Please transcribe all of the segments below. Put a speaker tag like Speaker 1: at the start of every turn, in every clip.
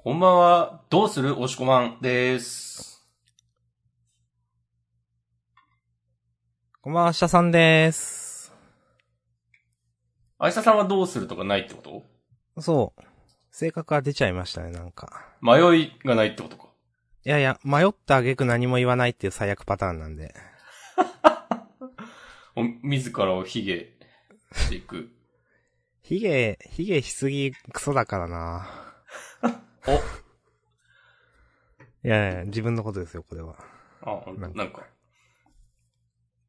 Speaker 1: こんばんは、どうする？おしこまんです。
Speaker 2: こんばんは、下さんです。
Speaker 1: あいささんはどうするとかないってこと？
Speaker 2: そう。性格が出ちゃいましたね、なんか。
Speaker 1: 迷いがないってことか。
Speaker 2: いやいや、迷った挙句何も言わないっていう最悪パターンなんで。
Speaker 1: お自らを卑下していく。
Speaker 2: ヒゲ、ヒゲしすぎクソだからな
Speaker 1: お、
Speaker 2: いやいや、自分のことですよ、これは。
Speaker 1: あ、ほんと
Speaker 2: なんか
Speaker 1: なんか。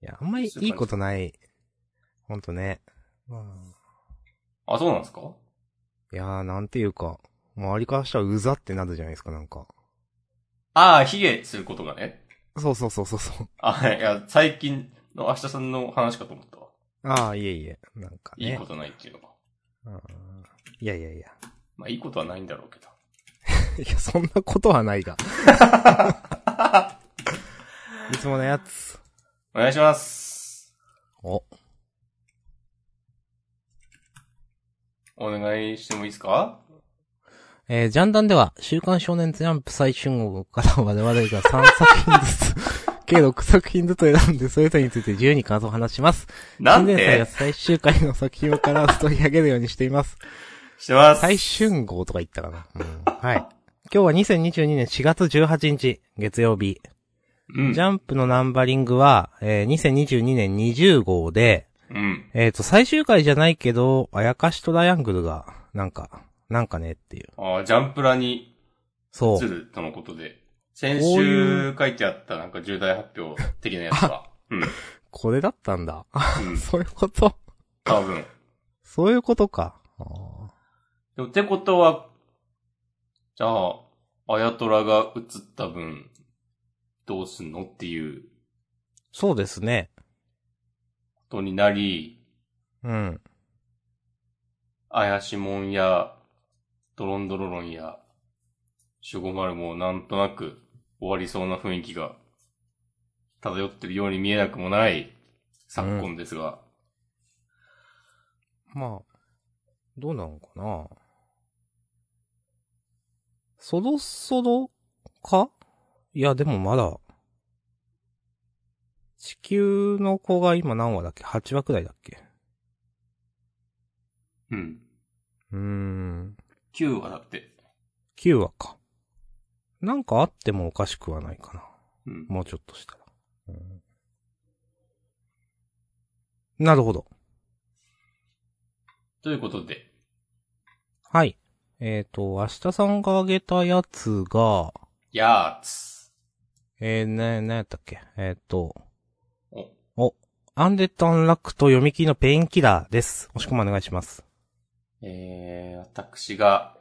Speaker 2: いや、あんまりいいことない。ほんとね。まあ、
Speaker 1: あ、そうなんですか？
Speaker 2: いやー、なんていうか、周りからしたらうざってなるじゃないですか、なんか。
Speaker 1: ああ、卑下することがね。
Speaker 2: そうそうそうそうそう。
Speaker 1: あ、いや、最近の明日さんの話かと思ったわ。
Speaker 2: ああ、いえいえ、なんかね。
Speaker 1: いいことないっていうのが。
Speaker 2: うんいやいやいや。
Speaker 1: まあ、いいことはないんだろうけど。
Speaker 2: いや、そんなことはないが。いつものやつ。
Speaker 1: お願いします。
Speaker 2: お、
Speaker 1: お願いしてもいいですか？
Speaker 2: えージャンダンでは、週刊少年ジャンプ最春号から我々が3作品ずつ、計6作品ずつ選んで、それぞれについて自由に感想を話します。
Speaker 1: なん
Speaker 2: 新最終回の作品をから取り上げるようにしています。
Speaker 1: してます。
Speaker 2: 最春号とか言ったかな。うん。はい。今日は2022年4月18日、月曜日。
Speaker 1: うん。
Speaker 2: ジャンプのナンバリングは、えー2022年20号で、
Speaker 1: うん。
Speaker 2: えっ、と、最終回じゃないけど、あやかしトライアングルが、なんか、なんかねっていう。
Speaker 1: ああ、ジャンプラに
Speaker 2: そう。
Speaker 1: 映るとのことで。先週書いてあったなんか重大発表的なやつは。うん。
Speaker 2: これだったんだ。
Speaker 1: うん。
Speaker 2: そういうこと
Speaker 1: 多分。
Speaker 2: そういうことか。
Speaker 1: でもってことは、じゃあ、あやとらが映った分、どうすんのっていう
Speaker 2: そうですね。
Speaker 1: ことになり、
Speaker 2: うん。
Speaker 1: あやしもんや、ドロンドロロンや、シュゴマルもなんとなく終わりそうな雰囲気が漂ってるように見えなくもない昨今ですが、
Speaker 2: まあ、どうなのかなそろそろか？いや、でもまだ、地球の子が今何話だっけ ?8 話くらいだっけ？
Speaker 1: うん。
Speaker 2: うーん。
Speaker 1: 9話だって。
Speaker 2: 9話か。なんかあってもおかしくはないかな。
Speaker 1: うん。
Speaker 2: もうちょっとしたら。うんなるほど。
Speaker 1: ということで、
Speaker 2: はい。えっ、と、明日さんが挙げたやつが、
Speaker 1: やーつ。
Speaker 2: えー、ね、なんやったっけ？えっ、と、
Speaker 1: お、
Speaker 2: お、アンデッド・アンラックと読み切りのペインキラーです。もしくもお願いします。
Speaker 1: えー、私が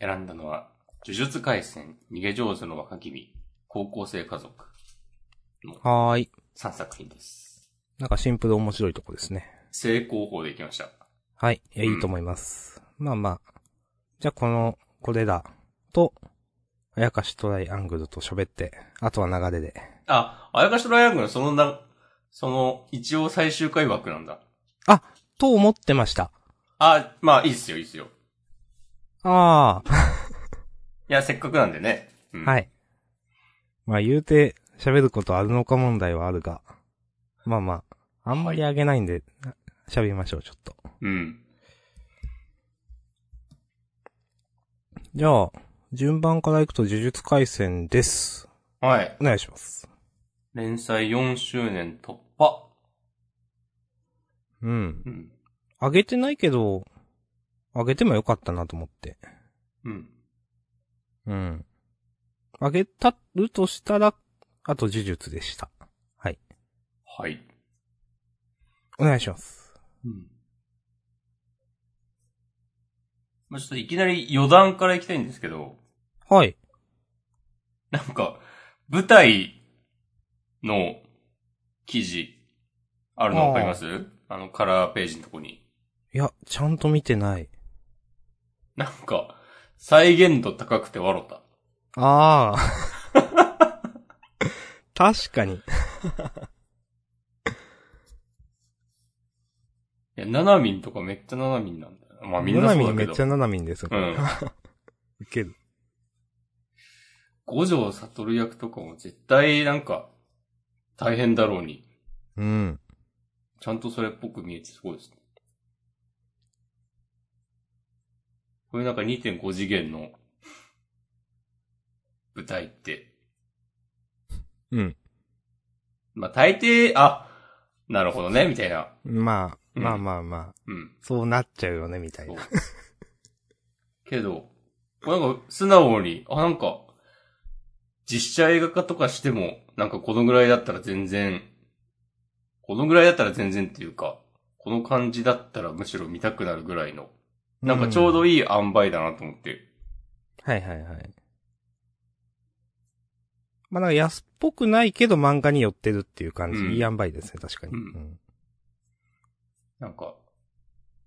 Speaker 1: 選んだのは、呪術回戦、逃げ上手の若君、高校生家族の
Speaker 2: はーい。
Speaker 1: 3作品です。
Speaker 2: なんかシンプル面白いとこですね。
Speaker 1: 正攻法でいきました。
Speaker 2: はい。いいいと思います。まあまあ。じゃあこの、これらと、あやかしトライアングルと喋って、あとは流れで。
Speaker 1: あ、あやかしトライアングルのそのな、その、一応最終回枠なんだ。
Speaker 2: と思ってました。
Speaker 1: あ、まあ、いいっすよ、いいっすよ。
Speaker 2: あ
Speaker 1: いや、せっかくなんでね。う
Speaker 2: あ、
Speaker 1: ん、。
Speaker 2: はいい。まあ言うて、喋ることあるのか問題はあるが。まあまあ、あんまりあげないんで、喋りましょう、ちょっと。
Speaker 1: うん。
Speaker 2: じゃあ、順番からいくと呪術回戦です。
Speaker 1: はい。
Speaker 2: お願いします。
Speaker 1: 連載4周年突破。
Speaker 2: うん。
Speaker 1: うん。
Speaker 2: あげてないけど、あげてもよかったなと思って。
Speaker 1: うん。
Speaker 2: うん。あげたるとしたら、あと呪術でした。はい。
Speaker 1: はい。
Speaker 2: お願いします。
Speaker 1: うん。まあ、ちょっといきなり余談からいきたいんですけど、
Speaker 2: はい。
Speaker 1: なんか、舞台の記事あるのわかります？あのカラーページのとこに。
Speaker 2: いや、ちゃんと見てない。
Speaker 1: なんか、再現度高くて笑った。
Speaker 2: ああ。確かに。
Speaker 1: いや、ナナミンとかめっちゃナナミンなんだよ。まあみんなそうだけど。
Speaker 2: ナナミンめっちゃナナミンですよ。
Speaker 1: うん。
Speaker 2: ウケる。
Speaker 1: 五条悟役とかも絶対なんか、大変だろうに、
Speaker 2: うん。
Speaker 1: ちゃんとそれっぽく見えてすごいですね。これなんか2.5次元の舞台って、
Speaker 2: うん。
Speaker 1: まあ大抵、あ、なるほどね、みたいな。
Speaker 2: まあ、
Speaker 1: うん
Speaker 2: まあまあまあ、
Speaker 1: うん。
Speaker 2: そうなっちゃうよね、みたいな。。
Speaker 1: けど、なんか素直に、あ、なんか、実写映画化とかしても、なんかこのぐらいだったら全然、このぐらいだったら全然っていうか、この感じだったらむしろ見たくなるぐらいの、なんかちょうど
Speaker 2: いい。
Speaker 1: 塩梅だなと思って。
Speaker 2: はいはいはい。まあなんか安っぽくないけど漫画に寄ってるっていう感じ。
Speaker 1: うん
Speaker 2: いい塩梅ですね、確かに。
Speaker 1: うん
Speaker 2: うん
Speaker 1: なんか、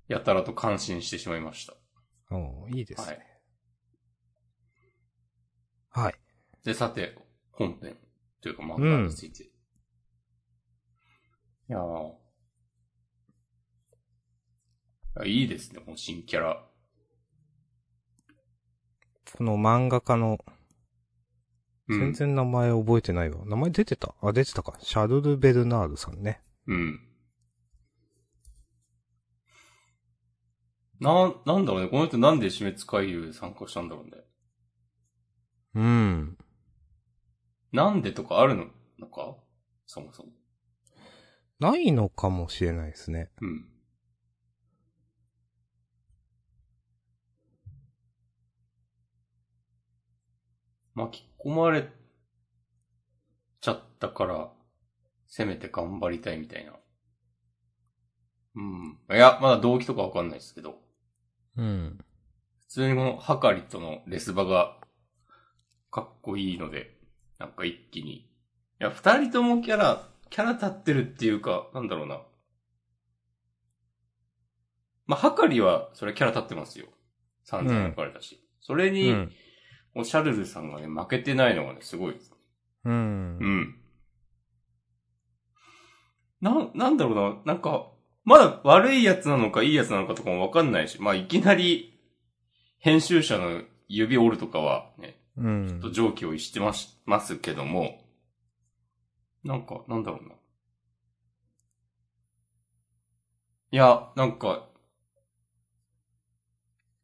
Speaker 1: やたらと感心してしまいました。
Speaker 2: おーいいです
Speaker 1: は
Speaker 2: ね
Speaker 1: い。。
Speaker 2: はい。
Speaker 1: で、さて、本編というか漫画について。いやーあいいですね、もう新キャラ。
Speaker 2: この漫画家の、
Speaker 1: うん
Speaker 2: 全然名前覚えてないわ。名前出てた？あ、出てたか。シャルル・ベルナールさんね。
Speaker 1: うん。な、なんだろうね。この人なんで死滅回遊で参加したんだろうね。
Speaker 2: うん。
Speaker 1: なんでとかあるの？のか？そもそも。
Speaker 2: ないのかもしれないですね。
Speaker 1: うん。巻き込まれちゃったから、せめて頑張りたいみたいな。うん。いや、まだ動機とかわかんないですけど。
Speaker 2: うん。
Speaker 1: 普通にこのハカリとのレスバがかっこいいので、なんか一気に。いや、二人ともキャラ、キャラ立ってるっていうか、なんだろうな。まあ、ハカリは、それキャラ立ってますよ。散々描かれたし。それ
Speaker 2: う
Speaker 1: に、
Speaker 2: ん。
Speaker 1: おシャルルさんがね、負けてないのがね、すごいです。
Speaker 2: うん
Speaker 1: う。ん。な、なんだろうな、なんか、まだ悪いやつなのかいいやつなのかとかもわかんないし、まあ、いきなり、編集者の指折るとかはね、
Speaker 2: うん
Speaker 1: ちょっと上気を逸してます、ますけども、なんか、なんだろうな。いや、なんか、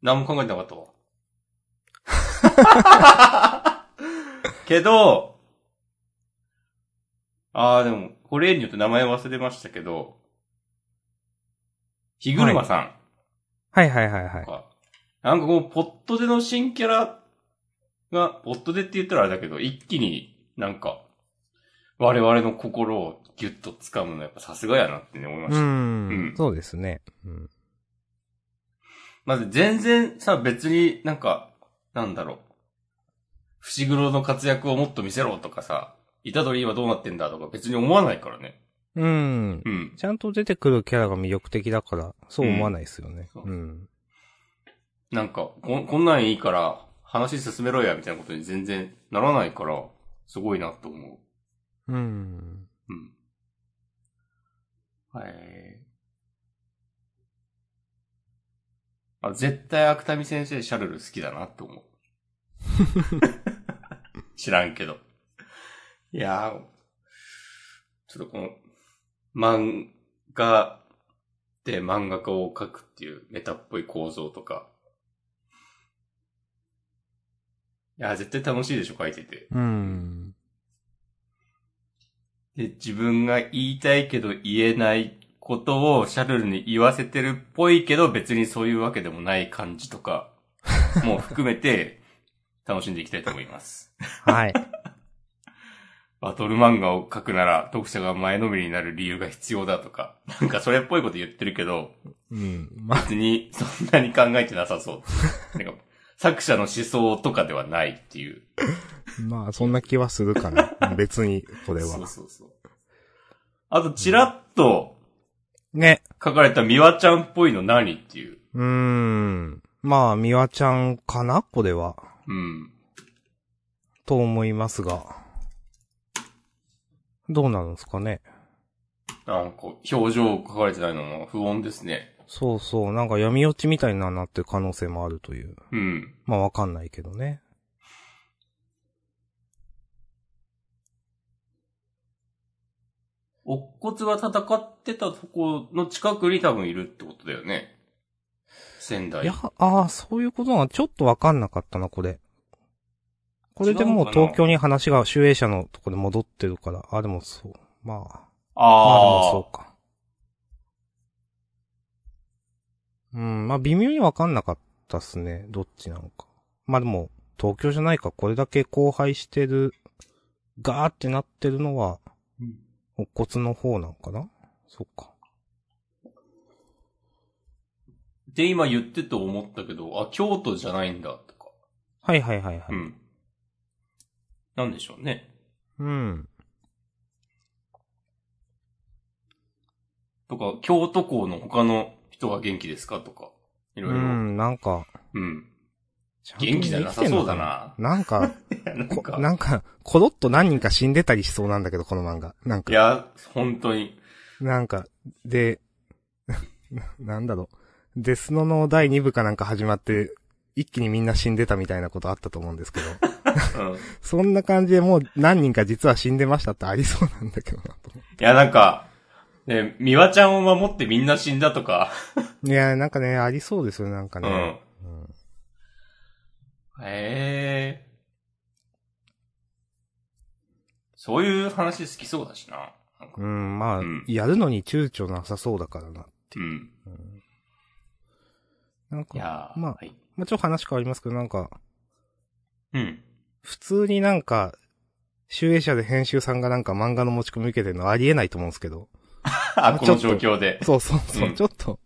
Speaker 1: 何も考えてなかったわ。けど、ああ、でも、これによって名前忘れましたけど、ひぐるまさん
Speaker 2: はいはいはいはい。
Speaker 1: か、なんかこう、ポットでの新キャラが、ポットでって言ったらあれだけど、一気になんか、我々の心をギュッと掴むのやっぱさすがやなってね思いまし
Speaker 2: う
Speaker 1: た。
Speaker 2: ん。
Speaker 1: ん
Speaker 2: そうですね。うん。
Speaker 1: まず全然さ、別になんか、なんだろう。伏黒の活躍をもっと見せろとかさ、虎杖今どうなってんだとか別に思わないからね。
Speaker 2: うん。
Speaker 1: うん。
Speaker 2: ちゃんと出てくるキャラが魅力的だから、そう思わないですよね。
Speaker 1: うん
Speaker 2: うん。
Speaker 1: なんかこ、こんなんいいから、話進めろや、みたいなことに全然ならないから、すごいなと思う。
Speaker 2: うん。
Speaker 1: うん。はい。あ、絶対芥見先生シャルル好きだなって思う。知らんけど。いやー、ちょっとこの、漫画で漫画家を描くっていうメタっぽい構造とか。いやー、絶対楽しいでしょ、描いてて。
Speaker 2: うん。
Speaker 1: で、自分が言いたいけど言えないことをシャルルに言わせてるっぽいけど別にそういうわけでもない感じとかも含めて楽しんでいきたいと思います。
Speaker 2: はい。
Speaker 1: バトル漫画を描くなら読者が前のめりになる理由が必要だとか、なんかそれっぽいこと言ってるけど
Speaker 2: うん。まあ、
Speaker 1: 別にそんなに考えてなさそう。なんか作者の思想とかではないっていう。
Speaker 2: まあ、そんな気はするかな。別に、これは
Speaker 1: そう。そうそう。あと、ちらっと
Speaker 2: ね。
Speaker 1: 書かれたミワちゃんっぽいの何っていう。
Speaker 2: うーん。まあ、みわちゃんかな？これは。
Speaker 1: うん。
Speaker 2: と思いますが。どうなるんですかね。
Speaker 1: なんか、表情書かれてないのも不穏ですね。
Speaker 2: そうそう、なんか闇落ちみたいななってる可能性もあるという。
Speaker 1: うん。
Speaker 2: まあわかんないけどね。
Speaker 1: 乙骨が戦ってたとこの近くに多分いるってことだよね。仙台。
Speaker 2: いや、ああ、そういうことはちょっとわかんなかったな、これ。これでもう東京に話が、集英社のとこで戻ってるから、あ、でもそう。まあ、まあで
Speaker 1: ああ。
Speaker 2: もそうか。うん、まあ微妙にわかんなかったっすね。どっちなのか。まあでも、東京じゃないか。これだけ荒廃してる、ガーってなってるのは、
Speaker 1: うん
Speaker 2: 乙骨の方なのかな？そっか。
Speaker 1: で、今言ってて思ったけど、あ、京都じゃないんだ、とか。
Speaker 2: はいはいはいはい。
Speaker 1: うん。なんでしょうね。
Speaker 2: うん。
Speaker 1: とか、京都校の他の人は元気ですか？とか。いろいろ。
Speaker 2: う
Speaker 1: うん。
Speaker 2: ん、なんか、ちゃんと
Speaker 1: 元気じゃなさそうだな。
Speaker 2: なんか、
Speaker 1: なん
Speaker 2: こ
Speaker 1: か、
Speaker 2: なんか、コロッと何人か死んでたりしそうなんだけど、この漫画。なんか、
Speaker 1: いや、本当に。
Speaker 2: なんか、で、なんだろう。デスノの第2部かなんか始まって、一気にみんな死んでたみたいなことあったと思うんですけど、
Speaker 1: うん。い
Speaker 2: そんな感じでもう何人か実は死んでましたってありそうなんだけどなと思
Speaker 1: や、なんか、ね、美和ちゃんを守ってみんな死んだとか。
Speaker 2: う。いや、なんかね、ありそうですよね、なんか
Speaker 1: う
Speaker 2: ね。
Speaker 1: ん。
Speaker 2: うん
Speaker 1: へえ。そういう話好きそうだしな。なんか
Speaker 2: うん、まあ、
Speaker 1: うん
Speaker 2: やるのに躊躇なさそうだからなっていう。
Speaker 1: うん。
Speaker 2: うんなん
Speaker 1: い
Speaker 2: か、まあ
Speaker 1: はい。
Speaker 2: まあ、ちょっと話変わりますけど、なんか、
Speaker 1: うん。
Speaker 2: 普通になんか、集英社で編集さんがなんか漫画の持ち込み受けてるのはありえないと思うんですけど。
Speaker 1: あ、この状況で。
Speaker 2: そうそうそう、
Speaker 1: うん
Speaker 2: ちょっと、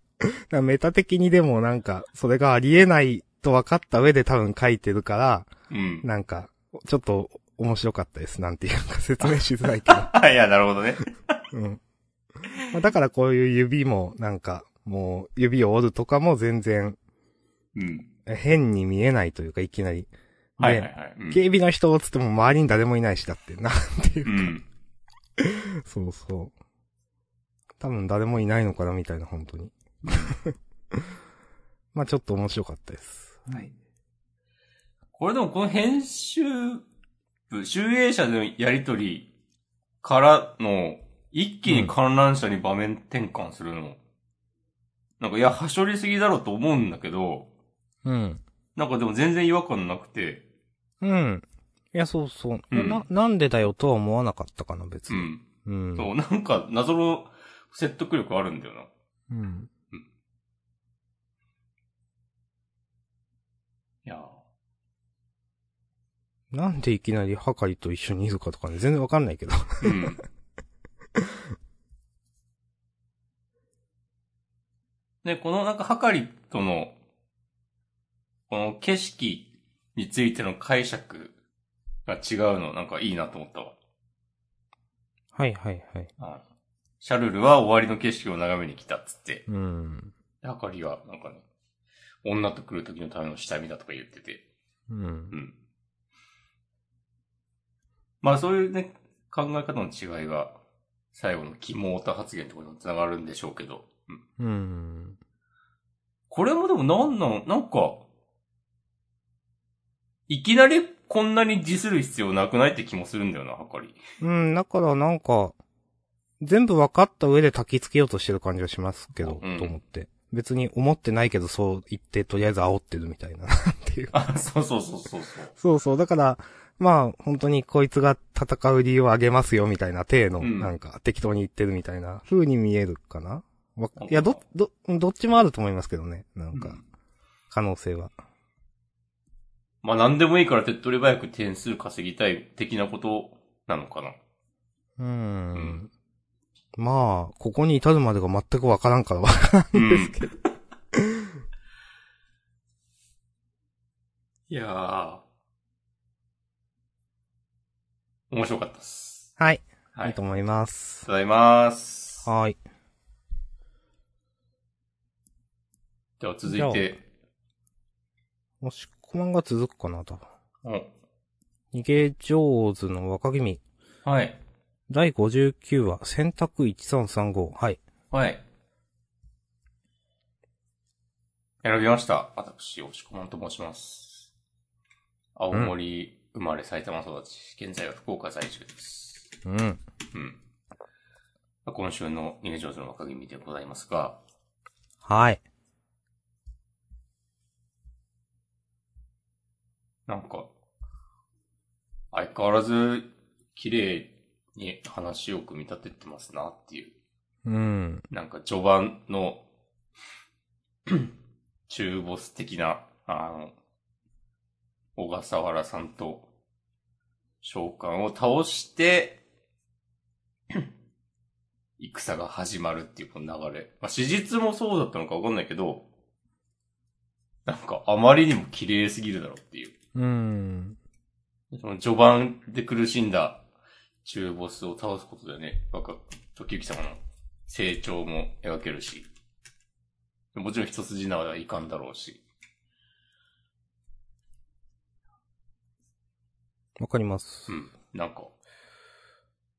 Speaker 2: メタ的にでもなんか、それがありえないと分かった上で多分書いてるから、
Speaker 1: うん。
Speaker 2: なんか、ちょっと面白かったです。なんていうか説明しづらいけど。
Speaker 1: いや、なるほどね。
Speaker 2: うん。まあだからこういう指も、なんか、もう、指を折るとかも全然、
Speaker 1: うん。
Speaker 2: 変に見えないというか、いきなり。で、
Speaker 1: はいはいはい。うん
Speaker 2: 警備の人をつっても周りに誰もいないし、だって、なんていうう。
Speaker 1: ん。
Speaker 2: そうそう。多分誰もいないのかな、みたいな、本当に。まあちょっと面白かったです。
Speaker 1: はい。これでもこの編集部、集英社でのやりとりからの、一気に観覧車に場面転換するの。なんか、いや、はしょりすぎだろうと思うんだけど、
Speaker 2: うん。
Speaker 1: なんかでも全然違和感なくて、
Speaker 2: うん。いや、そうそう。
Speaker 1: うん
Speaker 2: な、なんでだよとは思わなかったかな、別に。
Speaker 1: うん。
Speaker 2: うん。
Speaker 1: そう、なんか謎の説得力あるんだよな。
Speaker 2: うん。
Speaker 1: いや
Speaker 2: なんでいきなりハカリと一緒にいるかとかね、全然わかんないけど。
Speaker 1: ーうん。で、このなんか、はかりとの、この景色についての解釈が違うの、なんかいいなと思ったわ。
Speaker 2: はいはいはい。
Speaker 1: あシャルルは終わりの景色を眺めに来たっつって、
Speaker 2: うん。
Speaker 1: ではかりが、なんかね、女と来る時のための下見だとか言ってて、
Speaker 2: うん
Speaker 1: う。ん。まあそういうね、考え方の違いが、最後の肝オタ発言とかにも繋がるんでしょうけど、うん。
Speaker 2: うん。
Speaker 1: これもでもなんなん、なんか、いきなりこんなにディスる必要なくないって気もするんだよな、はかり。
Speaker 2: うん、だからなんか、全部分かった上で焚き付けようとしてる感じがしますけど、
Speaker 1: うん
Speaker 2: と思って。別に思ってないけどそう言ってとりあえず煽ってるみたいな っていう。
Speaker 1: あ、そうそうそうそうそう。
Speaker 2: そうそう。だから、まあ、本当にこいつが戦う理由をあげますよみたいな体の、
Speaker 1: うん
Speaker 2: なんか適当に言ってるみたいな風に見えるかな？わ
Speaker 1: なんか
Speaker 2: いや、ど、ど、どっちもあると思いますけどね。なんか
Speaker 1: う、ん
Speaker 2: 可能性は。
Speaker 1: まあ何でもいいから手っ取り早く点数稼ぎたい的なことなのかな。
Speaker 2: うーん。
Speaker 1: ん
Speaker 2: まあ、ここに至るまでが全くわからんからわからんですけど。
Speaker 1: いやー。面白かったっす。
Speaker 2: はい。
Speaker 1: はいい
Speaker 2: いと思います。
Speaker 1: ございます。
Speaker 2: はい。
Speaker 1: では続いて、
Speaker 2: もしこまんが続くかな、多分。
Speaker 1: お
Speaker 2: 逃げ上手の若君。
Speaker 1: はい。
Speaker 2: 第59話、選択1335。はい。
Speaker 1: はい。選びました。私、押し込まんと申します。青森生まれ埼玉育ち、現在は福岡在住です。
Speaker 2: うん。
Speaker 1: うん。今週の入場者の若君でございますが、
Speaker 2: はい。
Speaker 1: なんか、相変わらず、綺麗に話を組み立ててますなっていう。
Speaker 2: うん。
Speaker 1: なんか序盤の、中ボス的な、あの、小笠原さんと、召喚を倒して、戦が始まるっていうこの流れ。まあ、史実もそうだったのかわかんないけど、なんかあまりにも綺麗すぎるだろうっていう。
Speaker 2: うん。
Speaker 1: その序盤で苦しんだ中ボスを倒すことでね、なんか、時行様の成長も描けるし、もちろん一筋縄ではいかんだろうし。
Speaker 2: わかります
Speaker 1: う。ん。なんか、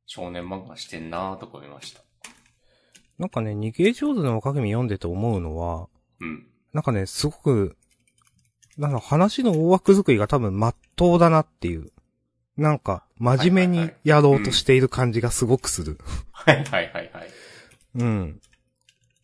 Speaker 1: 少年漫画してんなーとか思いました。
Speaker 2: なんかね、逃げ上手の若君読んでて思うのは、
Speaker 1: うん。
Speaker 2: なんかね、すごく、なんか話の大枠作りが多分真っ当だなっていう。なんか、真面目にやろうとしている感じがすごくする。
Speaker 1: はいはいはいはい。
Speaker 2: うん。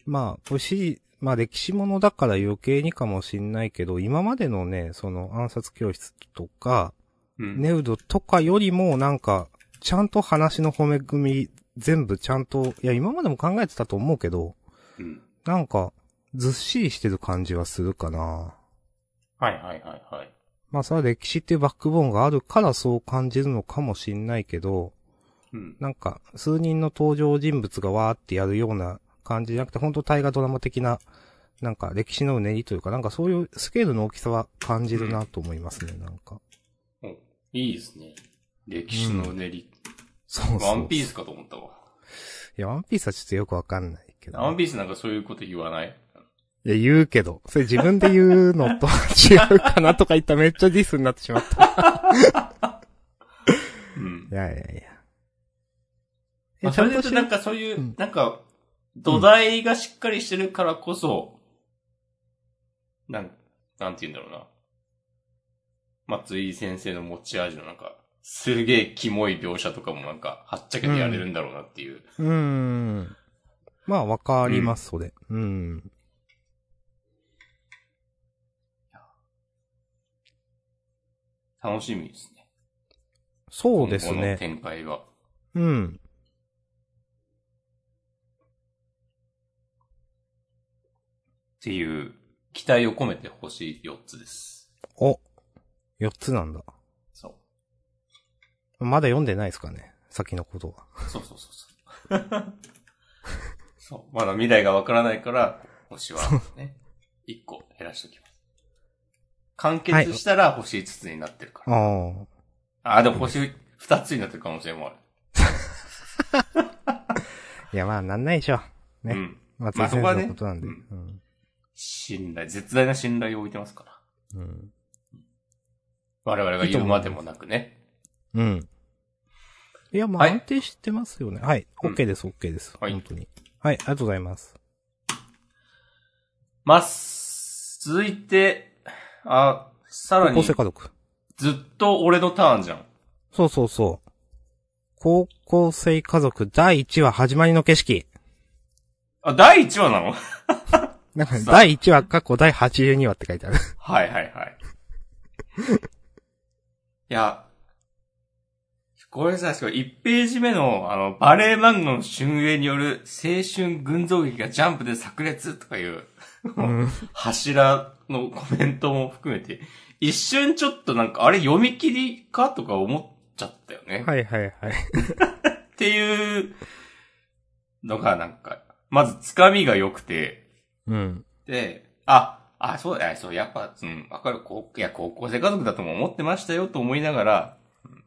Speaker 2: まあ、これし、まあ歴史ものだから余計にかもしんないけど、今までのね、その暗殺教室とか、
Speaker 1: うん。
Speaker 2: ネウドとかよりもなんか、ちゃんと話の褒め組み、全部ちゃんと、いや今までも考えてたと思うけど、
Speaker 1: うん。
Speaker 2: なんか、ずっしりしてる感じはするかな。
Speaker 1: はいはいはいはい。
Speaker 2: まあそれは歴史っていうバックボーンがあるからそう感じるのかもしんないけど、
Speaker 1: うん。
Speaker 2: なんか、数人の登場人物がわーってやるような感じじゃなくて、本当大河ドラマ的な、なんか歴史のうねりというか、なんかそういうスケールの大きさは感じるなと思いますね、なんか。
Speaker 1: おいいですね。歴史のうねり。
Speaker 2: そうそう。
Speaker 1: ワンピースかと思ったわ。
Speaker 2: いや、ワンピースはちょっとよくわかんないけど。
Speaker 1: ワンピースなんかそういうこと言わない
Speaker 2: い？や、言うけど、それ自分で言うのと違うかなとか言ったらめっちゃディスになってしまった。
Speaker 1: うん
Speaker 2: い。やいやいや。
Speaker 1: まあ、それでなん
Speaker 2: か、
Speaker 1: かそういう、
Speaker 2: うん
Speaker 1: なんか、土台がしっかりしてるからこそ、なん、なんて言うんだろうな。松井先生の持ち味のなんか、すげえキモい描写とかもなんか、はっちゃけてやれるんだろうなっていう。
Speaker 2: うーん。まあ、わかります、それ。うん。
Speaker 1: 楽しみですね。
Speaker 2: そうです
Speaker 1: 今後の
Speaker 2: ね。
Speaker 1: 展開が。
Speaker 2: うん。
Speaker 1: っていう、期待を込めて星4つです。
Speaker 2: お。4つなんだ。
Speaker 1: そう。
Speaker 2: まだ読んでないですかね？先のことは。
Speaker 1: そうそうそうそう。そう。まだ未来がわからないから、星はね、1個減らしときます。完結したら星5つになってるから。
Speaker 2: ああ。
Speaker 1: あ、でも星2つになってる可能性もある。
Speaker 2: いや、まあ、なんないでしょ。ね
Speaker 1: うん。まあそこはね
Speaker 2: 生のことなんで。
Speaker 1: う
Speaker 2: うんん。
Speaker 1: 信頼、絶大な信頼を置いてますから。
Speaker 2: うん。
Speaker 1: 我々が言うまでもなくね。
Speaker 2: うん。いや、まあ、
Speaker 1: はい
Speaker 2: 安定してますよね。はい。
Speaker 1: うん
Speaker 2: OK です、OK です。
Speaker 1: はい
Speaker 2: 本当に。はい、ありがとうございます。
Speaker 1: ます。続いて、あ、さら
Speaker 2: 高校
Speaker 1: に、
Speaker 2: 生家族。
Speaker 1: ずっと俺のターンじゃん。
Speaker 2: そうそうそう。高校生家族第1話始まりの景色。
Speaker 1: あ、第1話なの？
Speaker 2: なんか、第1話、過去第82話って書いてある。
Speaker 1: はいはいはい。いや、これさ、しかも1ページ目の、あの、バレエ漫画の春映による青春群像劇がジャンプで炸裂とかいう、
Speaker 2: うん。
Speaker 1: 柱のコメントも含めて、一瞬ちょっとなんか、あれ読み切りかとか思っちゃったよね。
Speaker 2: はいはいはい。
Speaker 1: っていうのがなんか、まずつかみが良くて、
Speaker 2: うん。
Speaker 1: で、あ、あ、そうだ、そう、やっぱ、うん、わかる、こう、いや、高校生家族だとも思ってましたよと思いながら、うん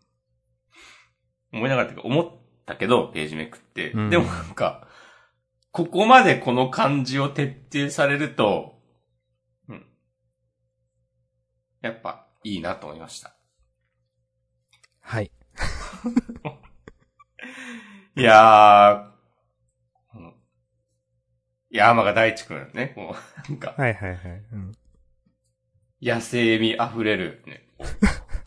Speaker 1: 思いながらっていうか、思ったけど、ページめくって。
Speaker 2: うん
Speaker 1: でもなんか、ここまでこの漢字を徹底されると、うん。やっぱ、いいなと思いました。
Speaker 2: はい。
Speaker 1: いやー、山が大地くんね、こう、なんか、
Speaker 2: はいはいはい。うん。
Speaker 1: 野生味溢れる、ね、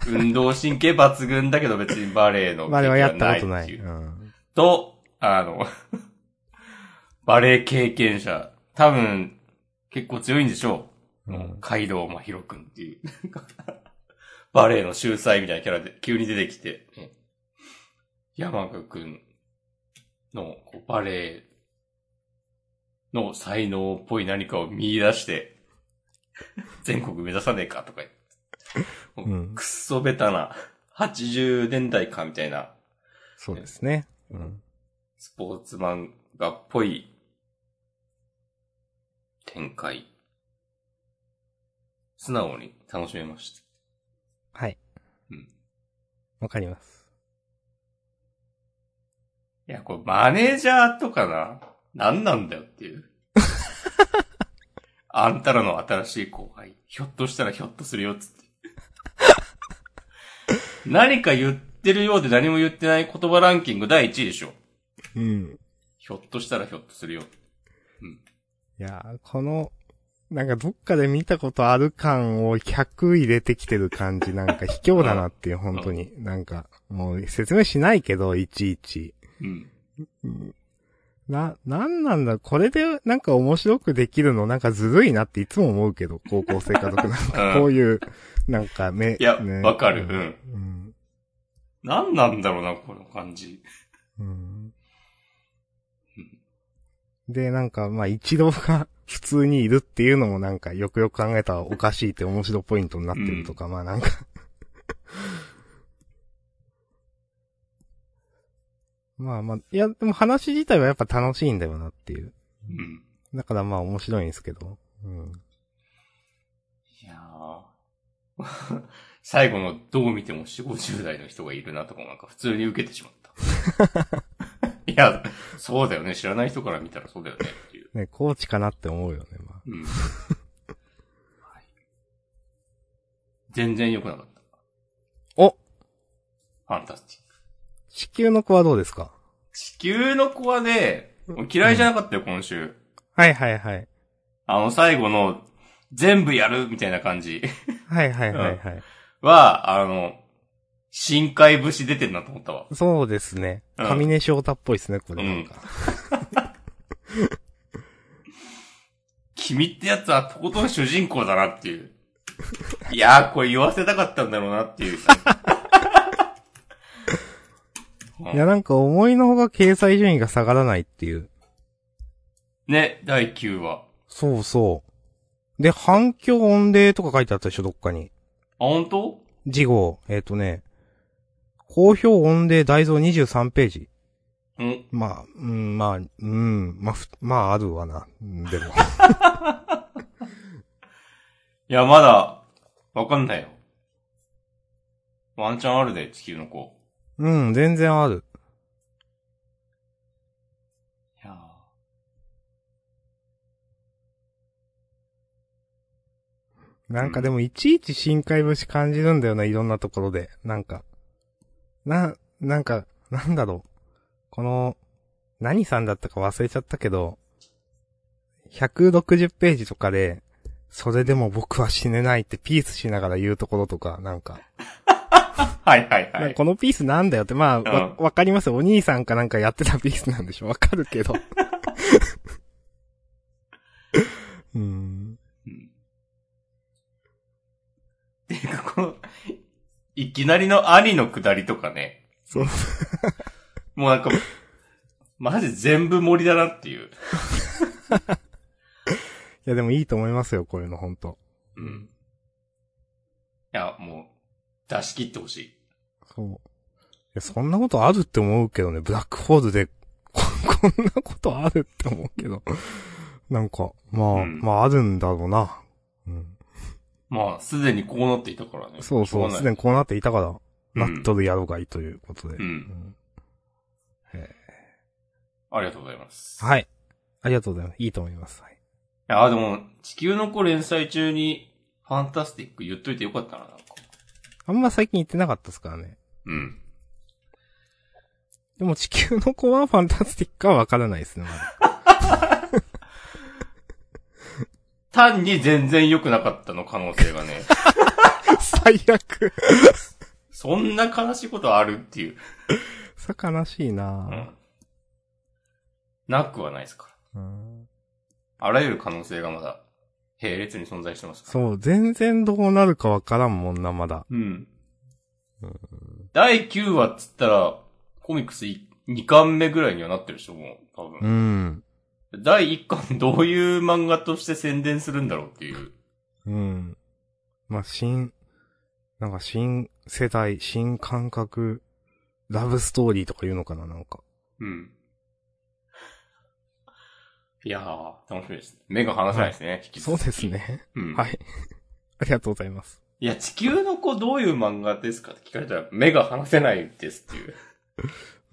Speaker 1: 運動神経抜群だけど別にバレエの
Speaker 2: まあでもやったことないう
Speaker 1: んと、あの、バレエ経験者、多分、結構強いんでしょう。
Speaker 2: うん
Speaker 1: カイドウ真宙くんっていう。バレエの秀才みたいなキャラで急に出てきて、ね山賀くんのこうバレエの才能っぽい何かを見出して、全国目指さねえかとか言って、もう
Speaker 2: うん
Speaker 1: くっそベタな、80年代かみたいな、
Speaker 2: そうですね。うん。
Speaker 1: スポーツ漫画っぽい展開。素直に楽しめました。
Speaker 2: はい。
Speaker 1: うん。
Speaker 2: わかります。
Speaker 1: いや、これマネージャーとかな、何なんだよっていう。あんたらの新しい後輩、ひょっとしたらひょっとするよっつって。何か言ってるようで何も言ってない言葉ランキング第1位でしょ。
Speaker 2: うん。
Speaker 1: ひょっとしたらひょっとするよ。
Speaker 2: いやー、この、なんかどっかで見たことある感を100入れてきてる感じ、なんか卑怯だなっていう、本当に。なんか、もう説明しないけど、いちいち。
Speaker 1: うん。
Speaker 2: うんな、なんなんだ、これでなんか面白くできるのなんかずるいなっていつも思うけど、高校生家族なんかこういう、なんかめ、
Speaker 1: いや
Speaker 2: ね
Speaker 1: わかるうん
Speaker 2: うん。
Speaker 1: 何なんだろうな、この感じ。
Speaker 2: うん。で、なんか、まあ、一郎が 普通にいるっていうのもなんか、よくよく考えたらおかしいって面白ポイントになってるとか、まあなんか まあまあ、いや、でも話自体はやっぱ楽しいんだよなっていう。
Speaker 1: うん。
Speaker 2: だからまあ面白いんですけど。うん。
Speaker 1: いやー 最後のどう見ても4、50代の人がいるなとかなんか普通に受けてしまった。いや、そうだよね。知らない人から見たらそうだよねっていう。
Speaker 2: ね、コーチかなって思うよね、まあ。
Speaker 1: うん。はい全然良くなかった。
Speaker 2: お
Speaker 1: ファンタスティック。
Speaker 2: 地球の子はどうですか？
Speaker 1: 地球の子はね、嫌いじゃなかったよ、今週。
Speaker 2: はいはいはい。
Speaker 1: あの最後の全部やるみたいな感じ
Speaker 2: はいはいはいはい。
Speaker 1: は、あの、深海節出てるなと思ったわ。
Speaker 2: そうですね。
Speaker 1: うん
Speaker 2: 上根翔太っぽいですね、これなんか。
Speaker 1: 君ってやつはとことん主人公だなっていう。いやー、これ言わせたかったんだろうなっていう。
Speaker 2: いや、なんか思いのほか掲載順位が下がらないっていう。
Speaker 1: ね、第9話。
Speaker 2: そうそう。で、反響音霊とか書いてあったでしょ、どっかに。
Speaker 1: あ、本当？
Speaker 2: 次号、えっ、とね、好評音霊大蔵23ページ。
Speaker 1: うん。
Speaker 2: まあ、うん、まあ、うん、まあ、ふまあ、あるわな。うんでも。
Speaker 1: いや、まだ、わかんないよ。ワンチャンあるで、地球の子。
Speaker 2: うん、全然ある。
Speaker 1: いや
Speaker 2: なんかでも、いちいち深海節感じるんだよな、いろんなところで。なんか。な、なんか、なんだろう。この、何さんだったか忘れちゃったけど、160ページとかで、それでも僕は死ねないってピースしながら言うところとか、なんか。
Speaker 1: はいはいはい。
Speaker 2: このピースなんだよって、まあ、わ、
Speaker 1: うん
Speaker 2: わかります？よ。お兄さんかなんかやってたピースなんでしょ？わかるけど。うん。
Speaker 1: いうか、この、いきなりの兄の下りとかね。
Speaker 2: そう。
Speaker 1: もうなんか、マジ全部森だなっていう。
Speaker 2: いや、でもいいと思いますよ、こういうの、ほんと。
Speaker 1: うん。いや、もう、出し切ってほしい。
Speaker 2: そう。いや、そんなことあるって思うけどね、ブラックホールで、ここんなことあるって思うけど。なんか、まあ、
Speaker 1: うん
Speaker 2: まああるんだろうな。うん。
Speaker 1: まあ、すでにこうなっていたからね。
Speaker 2: そうそう、すでにこうなっていたから、
Speaker 1: うん
Speaker 2: なっとるやろがいということで。
Speaker 1: うん
Speaker 2: うん
Speaker 1: ありがとうございます。い
Speaker 2: はい。ありがとうございます。いいと思います。はい。
Speaker 1: や、でも、地球の子連載中に、ファンタスティック言っといてよかったな、なんか。
Speaker 2: あんま最近言ってなかったですからね。
Speaker 1: うん。
Speaker 2: でも地球の子はファンタスティックはわからないですね、まだ。
Speaker 1: 単に全然良くなかったの可能性がね。
Speaker 2: 最悪。
Speaker 1: そんな悲しいことあるっていう。
Speaker 2: さ、悲しいな、
Speaker 1: うん。なくはないですか
Speaker 2: うん
Speaker 1: あらゆる可能性がまだ、並列に存在してますから。
Speaker 2: そう、全然どうなるかわからんもんな、まだ。
Speaker 1: うん。
Speaker 2: うん
Speaker 1: 第9話っつったら、コミックス2巻目ぐらいにはなってるでしょ、もう、多
Speaker 2: う
Speaker 1: 分。
Speaker 2: ん。
Speaker 1: 第1巻どういう漫画として宣伝するんだろうっていう。
Speaker 2: うん。まあ、新、なんか新世代、新感覚、ラブストーリーとか言うのかな、なんか。
Speaker 1: うん。いやー、楽しみです。目が離せないですね、引き
Speaker 2: そうです。ね。
Speaker 1: うん。。
Speaker 2: はいい。ありがとうございます。
Speaker 1: いや、地球の子どういう漫画ですかって聞かれたら、目が離せないですっていう。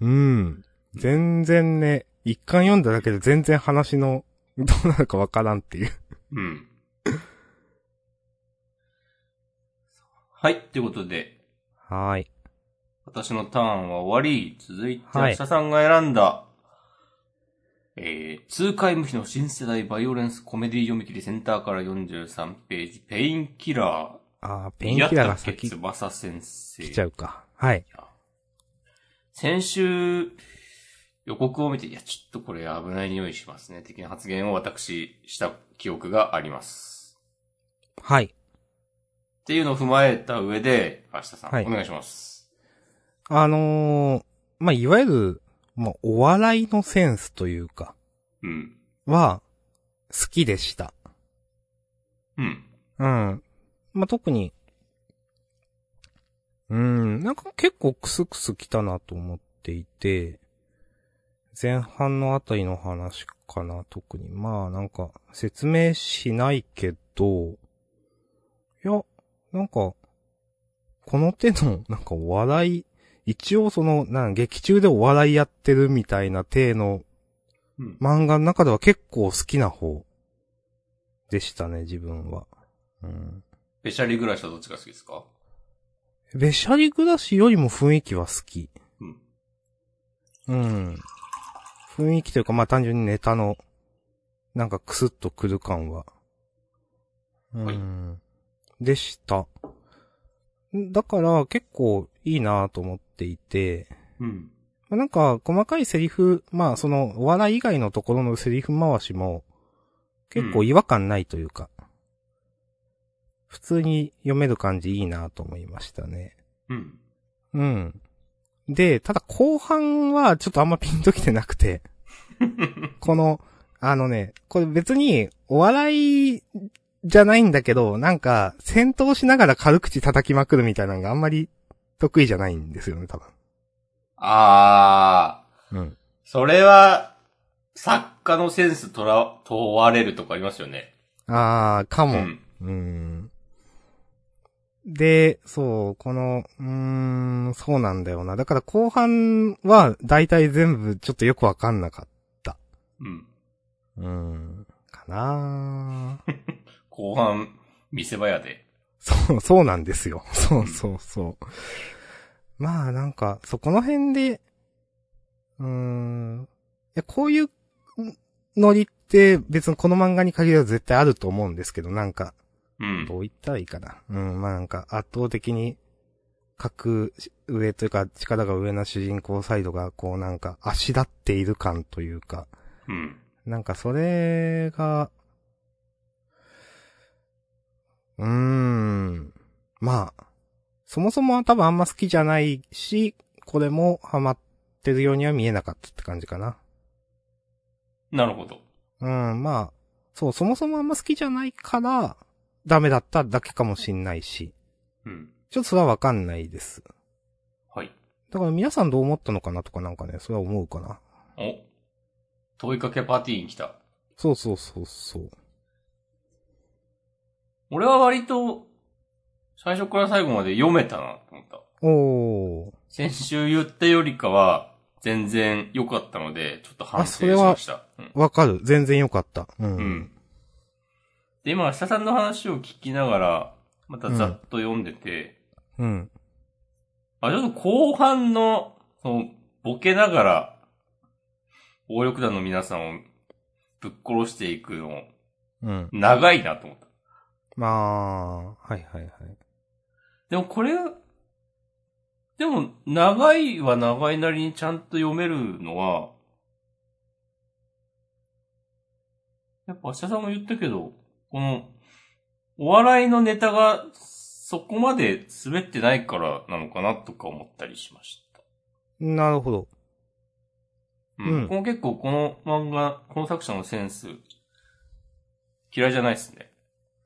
Speaker 2: うん。全然ね、一巻読んだだけで全然話の、どうなるかわからんっていう。
Speaker 1: うん。はい、ということで、
Speaker 2: はーい。
Speaker 1: 私のターンは終わり、続いて、
Speaker 2: はい
Speaker 1: 明日さんが選んだ、えー、痛快無比の新世代バイオレンスコメディ読み切りセンターから43ページ、ペインキラ
Speaker 2: あー、
Speaker 1: ー。
Speaker 2: ペインキラーが
Speaker 1: 先
Speaker 2: 先
Speaker 1: 翼先生。
Speaker 2: 来ちゃうか。はい。
Speaker 1: 先週、予告を見て、いや、ちょっとこれ危ない匂いしますね、的な発言を私した記憶があります。
Speaker 2: はい。
Speaker 1: っていうのを踏まえた上で、明日さん、
Speaker 2: はい
Speaker 1: お願いします。
Speaker 2: あのー、まあ、いわゆる、まあ、お笑いのセンスというか、
Speaker 1: うん。
Speaker 2: は、好きでした。
Speaker 1: うん。
Speaker 2: うん。まあ、特に、うん、なんか結構クスクス来たなと思っていて、前半のあたりの話かな、特に。まあ、なんか、説明しないけど、いや、なんか、この手の、なんかお笑い、一応その、なん劇中でお笑いやってるみたいな体の
Speaker 1: うん。
Speaker 2: 漫画の中では結構好きな方でしたね、自分は。うん。
Speaker 1: ペシャリ暮らしはどっちが好きですか？
Speaker 2: べしゃり暮らしよりも雰囲気は好き。
Speaker 1: うん。
Speaker 2: うん。雰囲気というか、まあ単純にネタの、なんかクスッとくる感は。うん。でした。だから結構いいなと思っていて、
Speaker 1: うん。
Speaker 2: まあなんか細かいセリフ、まあそのお笑い以外のところのセリフ回しも結構違和感ないというか、普通に読める感じいいなと思いましたね。
Speaker 1: うん。
Speaker 2: うん。で、ただ後半はちょっとあんまピンときてなくて、この、あのね、これ別にお笑いじゃないんだけど、なんか戦闘しながら軽口叩きまくるみたいなのがあんまり得意じゃないんですよね、多分。
Speaker 1: あー。
Speaker 2: うん。
Speaker 1: それは、作家のセンスとら、問われるとかありますよね。
Speaker 2: あー、かも。
Speaker 1: うん。
Speaker 2: うん。で、そう、この、うーん、そうなんだよな。だから後半は大体全部ちょっとよくわかんなかっ
Speaker 1: うん。
Speaker 2: た。うん。かなー
Speaker 1: 後半、見せ場やで。
Speaker 2: そう、そうなんですよ。そうそうそう。まあなんか、そこの辺で、うーん。いや、こういうノリって別にこの漫画に限らず絶対あると思うんですけど、なんか、
Speaker 1: うん。
Speaker 2: どう言ったらいいかな。うん、まあなんか圧倒的に、格上というか力が上な主人公サイドがこうなんか足立っている感というか、
Speaker 1: うん。
Speaker 2: なんかそれが、うーん、まあ、そもそもは多分あんま好きじゃないし、これもハマってるようには見えなかったって感じかな。
Speaker 1: なるほど。
Speaker 2: うん、まあ、そう、そもそもあんま好きじゃないから、ダメだっただけかもしんないし。
Speaker 1: うん。
Speaker 2: ちょっとそれはわかんないです。
Speaker 1: はい。
Speaker 2: だから皆さんどう思ったのかなとかなんかね、それは思うかな。
Speaker 1: お。問いかけパーティーに来た。
Speaker 2: そうそうそうそう。
Speaker 1: 俺は割と、最初から最後まで読めたなと思った。
Speaker 2: おー。
Speaker 1: 先週言ったよりかは、全然良かったので、ちょっと反省しました。うん。
Speaker 2: わかる。全然よかった。うん。
Speaker 1: うん。で、今、明日さんの話を聞きながら、またざっと読んでて、
Speaker 2: うん。
Speaker 1: あ、ちょっと後半の、その、ボケながら、暴力団の皆さんをぶっ殺していくの、
Speaker 2: うん。
Speaker 1: 長いなと思った。
Speaker 2: まあ、はいはいはい。
Speaker 1: でもこれ、でも、長いは長いなりにちゃんと読めるのは、やっぱ、明日さんも言ったけど、この、お笑いのネタが、そこまで滑ってないからなのかなとか思ったりしました。
Speaker 2: なるほど。
Speaker 1: うん。
Speaker 2: うん
Speaker 1: 僕も結構この漫画、この作者のセンス、嫌いじゃないですね。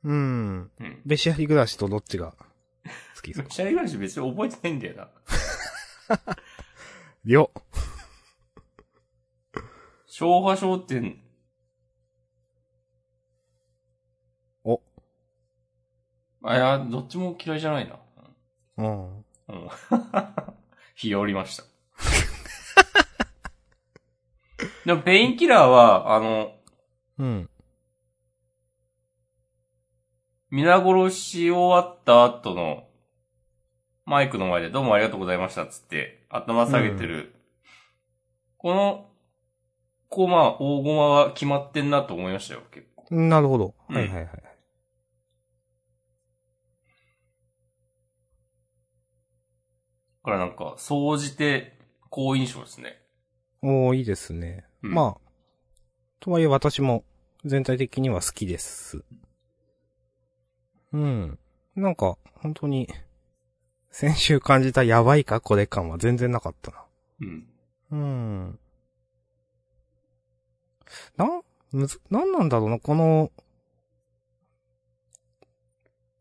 Speaker 2: うん。
Speaker 1: うん。
Speaker 2: ベシアリ暮らしとどっちが好きですか？
Speaker 1: シャリ暮らし別に覚えてないんだよな。
Speaker 2: よ。
Speaker 1: 昭和商店。
Speaker 2: お。
Speaker 1: あ、いや、どっちも嫌いじゃないな。
Speaker 2: うん。
Speaker 1: うん。日和りました。でも、ペインキラーは、あの、
Speaker 2: うん。
Speaker 1: 皆殺し終わった後の、マイクの前でどうもありがとうございましたっつって、頭下げてる。この、こうまあ、大駒は決まってんなと思いましたよ、結構。
Speaker 2: なるほど。
Speaker 1: うん
Speaker 2: はいはいはい。
Speaker 1: だからなんか、総じて、好印象ですね。
Speaker 2: おー、いいですね。
Speaker 1: うん
Speaker 2: まあ、とはいえ私も全体的には好きです。うん。なんか、本当に、先週感じたやばいかこれ感は全然なかったな。
Speaker 1: うん。
Speaker 2: うん。な、むず、なんなんだろうな、この、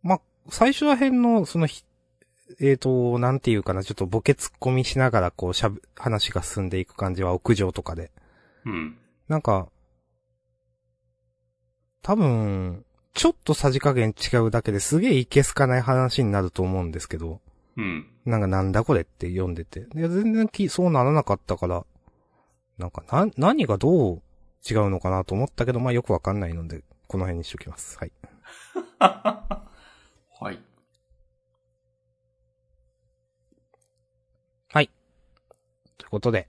Speaker 2: ま、最初ら辺の、そのひ、えーと、なんていうかな、ちょっとボケ突っ込みしながら、こう、しゃぶ、話が進んでいく感じは屋上とかで。
Speaker 1: うん。
Speaker 2: なんか、多分、ちょっとさじ加減違うだけですげえいけすかない話になると思うんですけど、
Speaker 1: うん。
Speaker 2: なんかなんだこれって読んでて。いや、全然き、そうならなかったから、なんかな、何がどう違うのかなと思ったけど、まあよくわかんないので、この辺にしときます。はい。
Speaker 1: はい。
Speaker 2: ということで、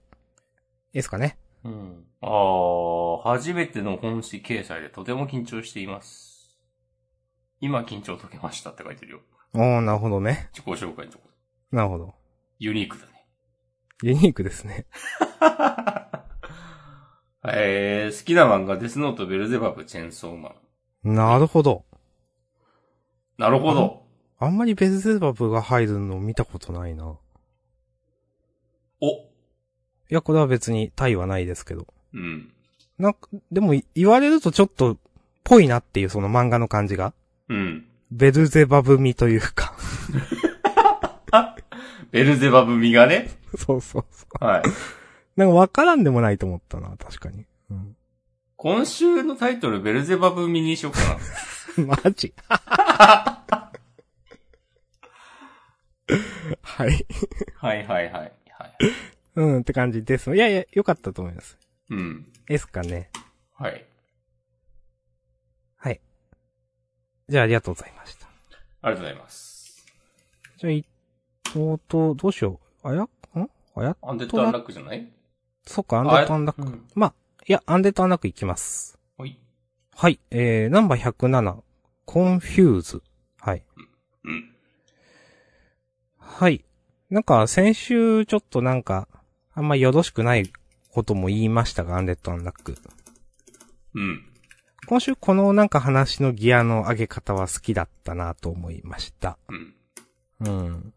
Speaker 2: いいですかね。
Speaker 1: うん。ああ、初めての本誌掲載でとても緊張しています。今緊張解けましたって書いてるよ。
Speaker 2: おー、なるほどね。
Speaker 1: 自己紹介のところ。
Speaker 2: なるほど。
Speaker 1: ユニークだね。
Speaker 2: ユニークですね。
Speaker 1: えー、好きな漫画デスノートベルゼバブチェンソーマン。
Speaker 2: なるほど。
Speaker 1: なるほど。
Speaker 2: あんまりベルゼバブが入るの見たことないな。
Speaker 1: お。
Speaker 2: いや、これは別にタイはないですけど。
Speaker 1: うん。
Speaker 2: なんか、でもい言われるとちょっと、ぽいなっていうその漫画の感じが。
Speaker 1: うん。
Speaker 2: ベルゼバブ味というか。
Speaker 1: ベルゼバブ味がね？
Speaker 2: そうそうそう。
Speaker 1: はい。
Speaker 2: なんかわからんでもないと思ったな、確かに。うん。
Speaker 1: 今週のタイトルベルゼバブ味にしようかな。
Speaker 2: マジ？はい。
Speaker 1: はいはいはい。はい。
Speaker 2: うん、って感じです。いやいや、よかったと思います。
Speaker 1: うん。
Speaker 2: ですかね。
Speaker 1: はい。
Speaker 2: はい。じゃあありがとうございました。
Speaker 1: ありがとうございます。
Speaker 2: じゃあ、い、とうとう、どうしよう。あやん？あや
Speaker 1: アンデッドアンラックじゃない？
Speaker 2: そっか、アンデッドアンラック。
Speaker 1: うん
Speaker 2: まあ、いや、アンデッドアンラックいきます。
Speaker 1: はい。
Speaker 2: はい、えー、ナンバー107、コンフューズ。はい。
Speaker 1: うん。
Speaker 2: はい。なんか、先週、ちょっとなんか、あんまよろしくないことも言いましたが、アンデッドアンラック。
Speaker 1: うん。
Speaker 2: 今週、このなんか話のギアの上げ方は好きだったなと思いました。
Speaker 1: うん。
Speaker 2: うん。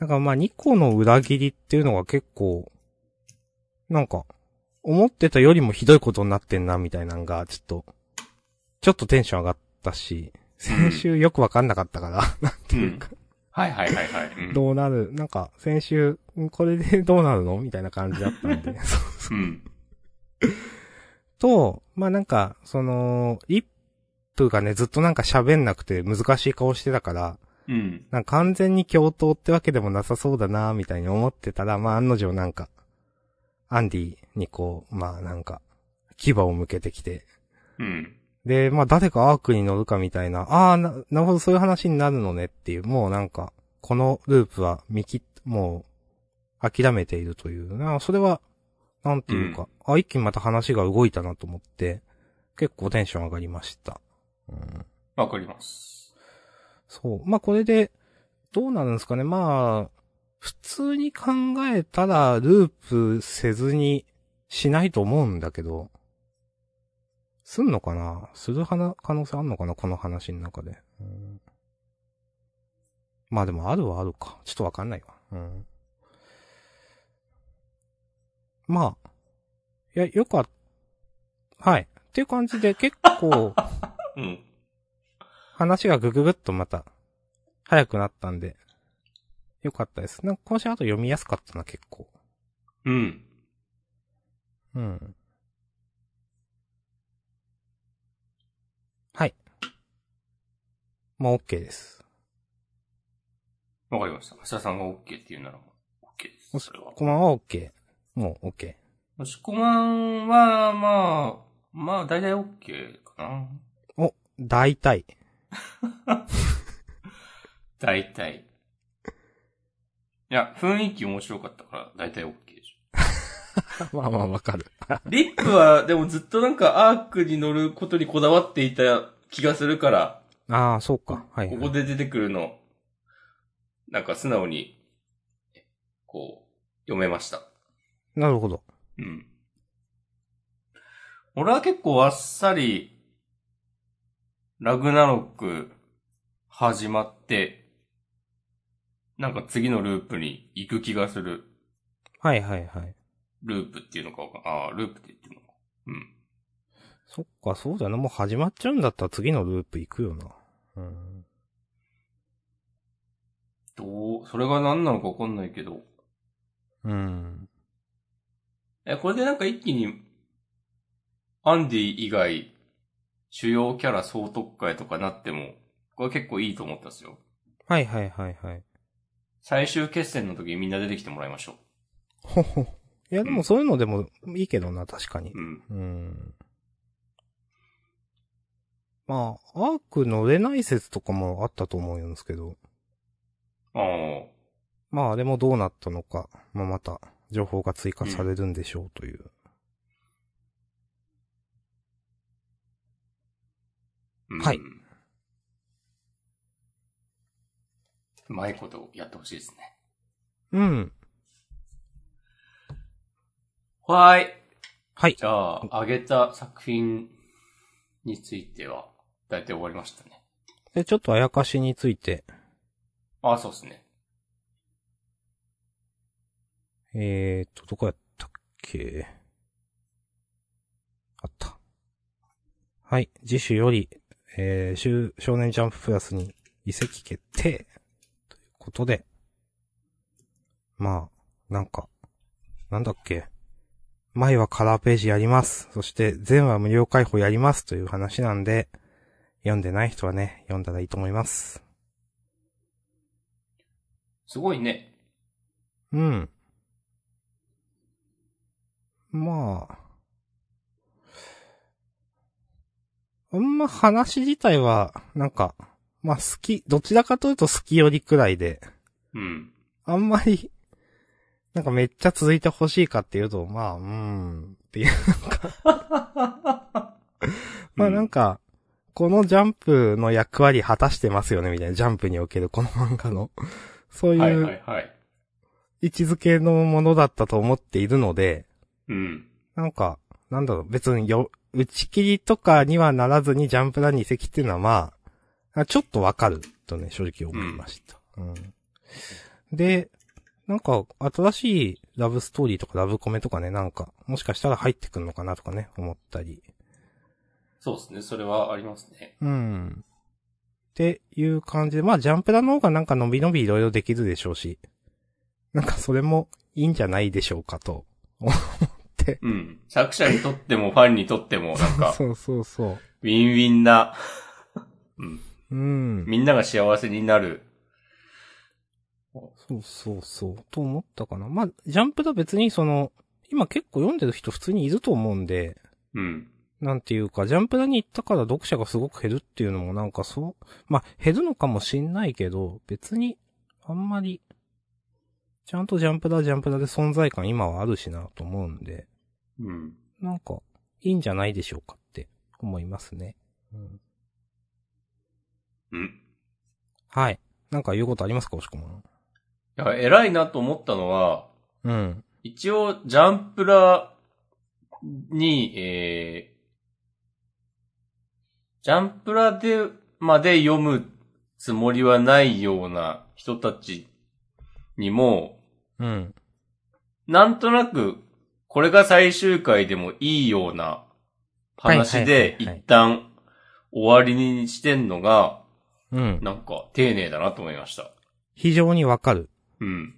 Speaker 2: なんかまあ、2個の裏切りっていうのが結構、なんか、思ってたよりもひどいことになってんな、みたいなのが、ちょっと、ちょっとテンション上がったし、先週よくわかんなかったから、なんていうか、
Speaker 1: はいはいはいはい。うん。
Speaker 2: どうなる、なんか、先週、んこれで どうなるの？みたいな感じだったんで。そ う
Speaker 1: うん。
Speaker 2: と、まあなんか、その、リップがね、ずっとなんか喋んなくて難しい顔してたから、
Speaker 1: うん。
Speaker 2: なんか完全に共闘ってわけでもなさそうだなみたいに思ってたら、まあ案の定なんか、アンディにこう、まあなんか、牙を向けてきて、
Speaker 1: うん。
Speaker 2: で、まあ誰かアークに乗るかみたいな、ああ、な、なるほどそういう話になるのねっていう、もうなんか、このループは見切っ、もう、諦めているという、な、それは、なんていうか、あ、一気にまた話が動いたなと思って、結構テンション上がりました。うん。
Speaker 1: わかります。
Speaker 2: そう。まあ、これで、どうなるんですかね。まあ、普通に考えたら、ループせずにしないと思うんだけど、すんのかな？するはな可能性あんのかな？この話の中で。うん、まあでもあるはあるか。ちょっとわかんないわ。うん。まあ。いや、よかった。はい。っていう感じで結構、
Speaker 1: うん。
Speaker 2: 話がぐぐぐっとまた、早くなったんで、よかったです。なんか今週あと読みやすかったな、結構。
Speaker 1: うん。
Speaker 2: うん。はい。もう OK です。
Speaker 1: わかりました。橋田さんが OK って言うなら OK です。
Speaker 2: もし
Speaker 1: それは。
Speaker 2: こまんは OK。もう OK。
Speaker 1: もしこまんは、まあ、まあ、だいたい OK かな。
Speaker 2: お、大体。
Speaker 1: だいたい。いや、雰囲気面白かったから、だいたい OK でし
Speaker 2: まあまあわかる。
Speaker 1: ょ。リップは、でもずっとなんかアークに乗ることにこだわっていた気がするから、
Speaker 2: ああ、そうか。はい、はい。
Speaker 1: ここで出てくるの、なんか素直に、こう、読めました。
Speaker 2: なるほど。
Speaker 1: うん。俺は結構あっさり、ラグナロック始まって、なんか次のループに行く気がする。
Speaker 2: はいはいはい。
Speaker 1: ループっていうのかわかんああ、ループって言ってるのか。うん。
Speaker 2: そっか、そうだよな。もう始まっちゃうんだったら次のループ行くよな。うん。
Speaker 1: どう、それが何なのかわかんないけど。
Speaker 2: うん。
Speaker 1: え、これでなんか一気に、アンディ以外、主要キャラ総特会とかなっても、これ結構いいと思ったんですよ。
Speaker 2: はいはいはいはい。
Speaker 1: 最終決戦の時にみんな出てきてもらいましょ
Speaker 2: ほほ。いやでもそういうのでもいいけどな、確かに
Speaker 1: う。。うん。
Speaker 2: うん。まあ、アーク乗れない説とかもあったと思うんですけど。
Speaker 1: ああ。
Speaker 2: まあでもどうなったのか、まあまた情報が追加されるんでしょうという。
Speaker 1: うん
Speaker 2: はい。
Speaker 1: うまいことやってほしいですね。
Speaker 2: うん。
Speaker 1: はーい。
Speaker 2: はい。
Speaker 1: じゃあ、あげた作品については、だいたい終わりましたね。
Speaker 2: で、ちょっとあやかしについて、
Speaker 1: ああ、そうですね。
Speaker 2: えーと、どこやったっけ？あった。はい。次週より、えー、週少年ジャンププラスに移籍決定ということで、まあ、なんか、なんだっけ？前はカラーページやります。そして、全話無料開放やりますという話なんで、読んでない人はね、読んだらいいと思います。
Speaker 1: すごいね。
Speaker 2: うん。まあ。あんま話自体は、なんか、まあ好き、どちらかというと好きよりくらいで、
Speaker 1: うん。
Speaker 2: あんまり、なんかめっちゃ続いてほしいかっていうと、まあ、うーん、っていう。まあなんか、このジャンプの役割果たしてますよね、みたいな。ジャンプにおけるこの漫画の。そう
Speaker 1: はい
Speaker 2: いう。位置づけのものだったと思っているので、
Speaker 1: うん。
Speaker 2: なんか、なんだろう、別によ、打ち切りとかにはならずにジャンプランに移籍っていうのはまあ、あちょっとわかるとね、正直思いました。うん。で、なんか、新しいラブストーリーとかラブコメとかね、なんか、もしかしたら入ってくるのかなとかね、思ったり。
Speaker 1: そうですね。それはありますね。
Speaker 2: うん。っていう感じで、まあ、ジャンプラの方がなんか伸び伸びいろいろできるでしょうし、なんかそれもいいんじゃないでしょうかと、思って。
Speaker 1: うん。作者にとってもファンにとっても、なんか、
Speaker 2: そうそうそう。
Speaker 1: ウィンウィンな、うん。
Speaker 2: うん。
Speaker 1: みんなが幸せになる。
Speaker 2: そうそうそう。と思ったかな。まあ、ジャンプだ別にその、今結構読んでる人普通にいると思うんで、
Speaker 1: うん。
Speaker 2: なんていうか、ジャンプだに行ったから読者がすごく減るっていうのもなんかそう、まあ、減るのかもしんないけど、別に、あんまり、ちゃんとジャンプだジャンプだで存在感今はあるしなと思うんで、
Speaker 1: うん。
Speaker 2: なんか、いいんじゃないでしょうかって思いますね。うん、
Speaker 1: うん。
Speaker 2: はい。なんか言うことありますか、おしこまん。
Speaker 1: いや、偉いなと思ったのは、
Speaker 2: うん。
Speaker 1: 一応、ジャンプラに、えジャンプラで、まで読むつもりはないような人たちにも、
Speaker 2: うん。
Speaker 1: なんとなく、これが最終回でもいいような話で一旦終わりにしてんのが、
Speaker 2: うん。
Speaker 1: なんか丁寧だなと思いました。
Speaker 2: 非常にわかる。
Speaker 1: うん。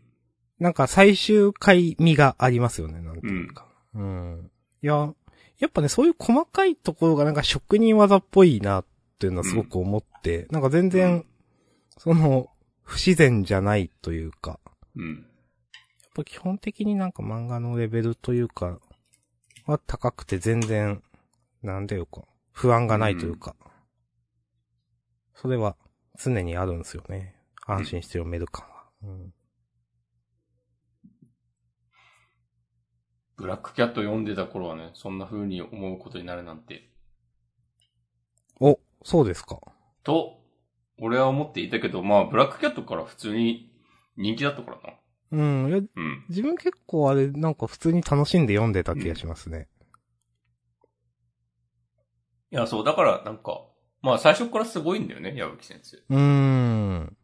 Speaker 2: なんか最終回味がありますよね、なんていうか。うん。いや、やっぱね、そういう細かいところがなんか職人技っぽいなっていうのはすごく思って、なんか全
Speaker 1: う
Speaker 2: 然
Speaker 1: ん、
Speaker 2: その、不自然じゃないというか、
Speaker 1: うん。
Speaker 2: やっぱ基本的になんか漫画のレベルというか、は高くて全然、なんていうか、不安がないというか、それは常にあるんですよね。安心して読める感は。うん
Speaker 1: ブラックキャット読んでた頃はね、そんな風に思うことになるなんて。
Speaker 2: お、そうですか。
Speaker 1: と、俺は思っていたけど、まあ、ブラックキャットから普通に人気だったからな。
Speaker 2: うん。いや、
Speaker 1: うん。
Speaker 2: 自分結構あれ、なんか普通に楽しんで読んでた気がしますね。
Speaker 1: いや、そう、だから、なんか、まあ、最初からすごいんだよね、矢吹先生。
Speaker 2: うーん。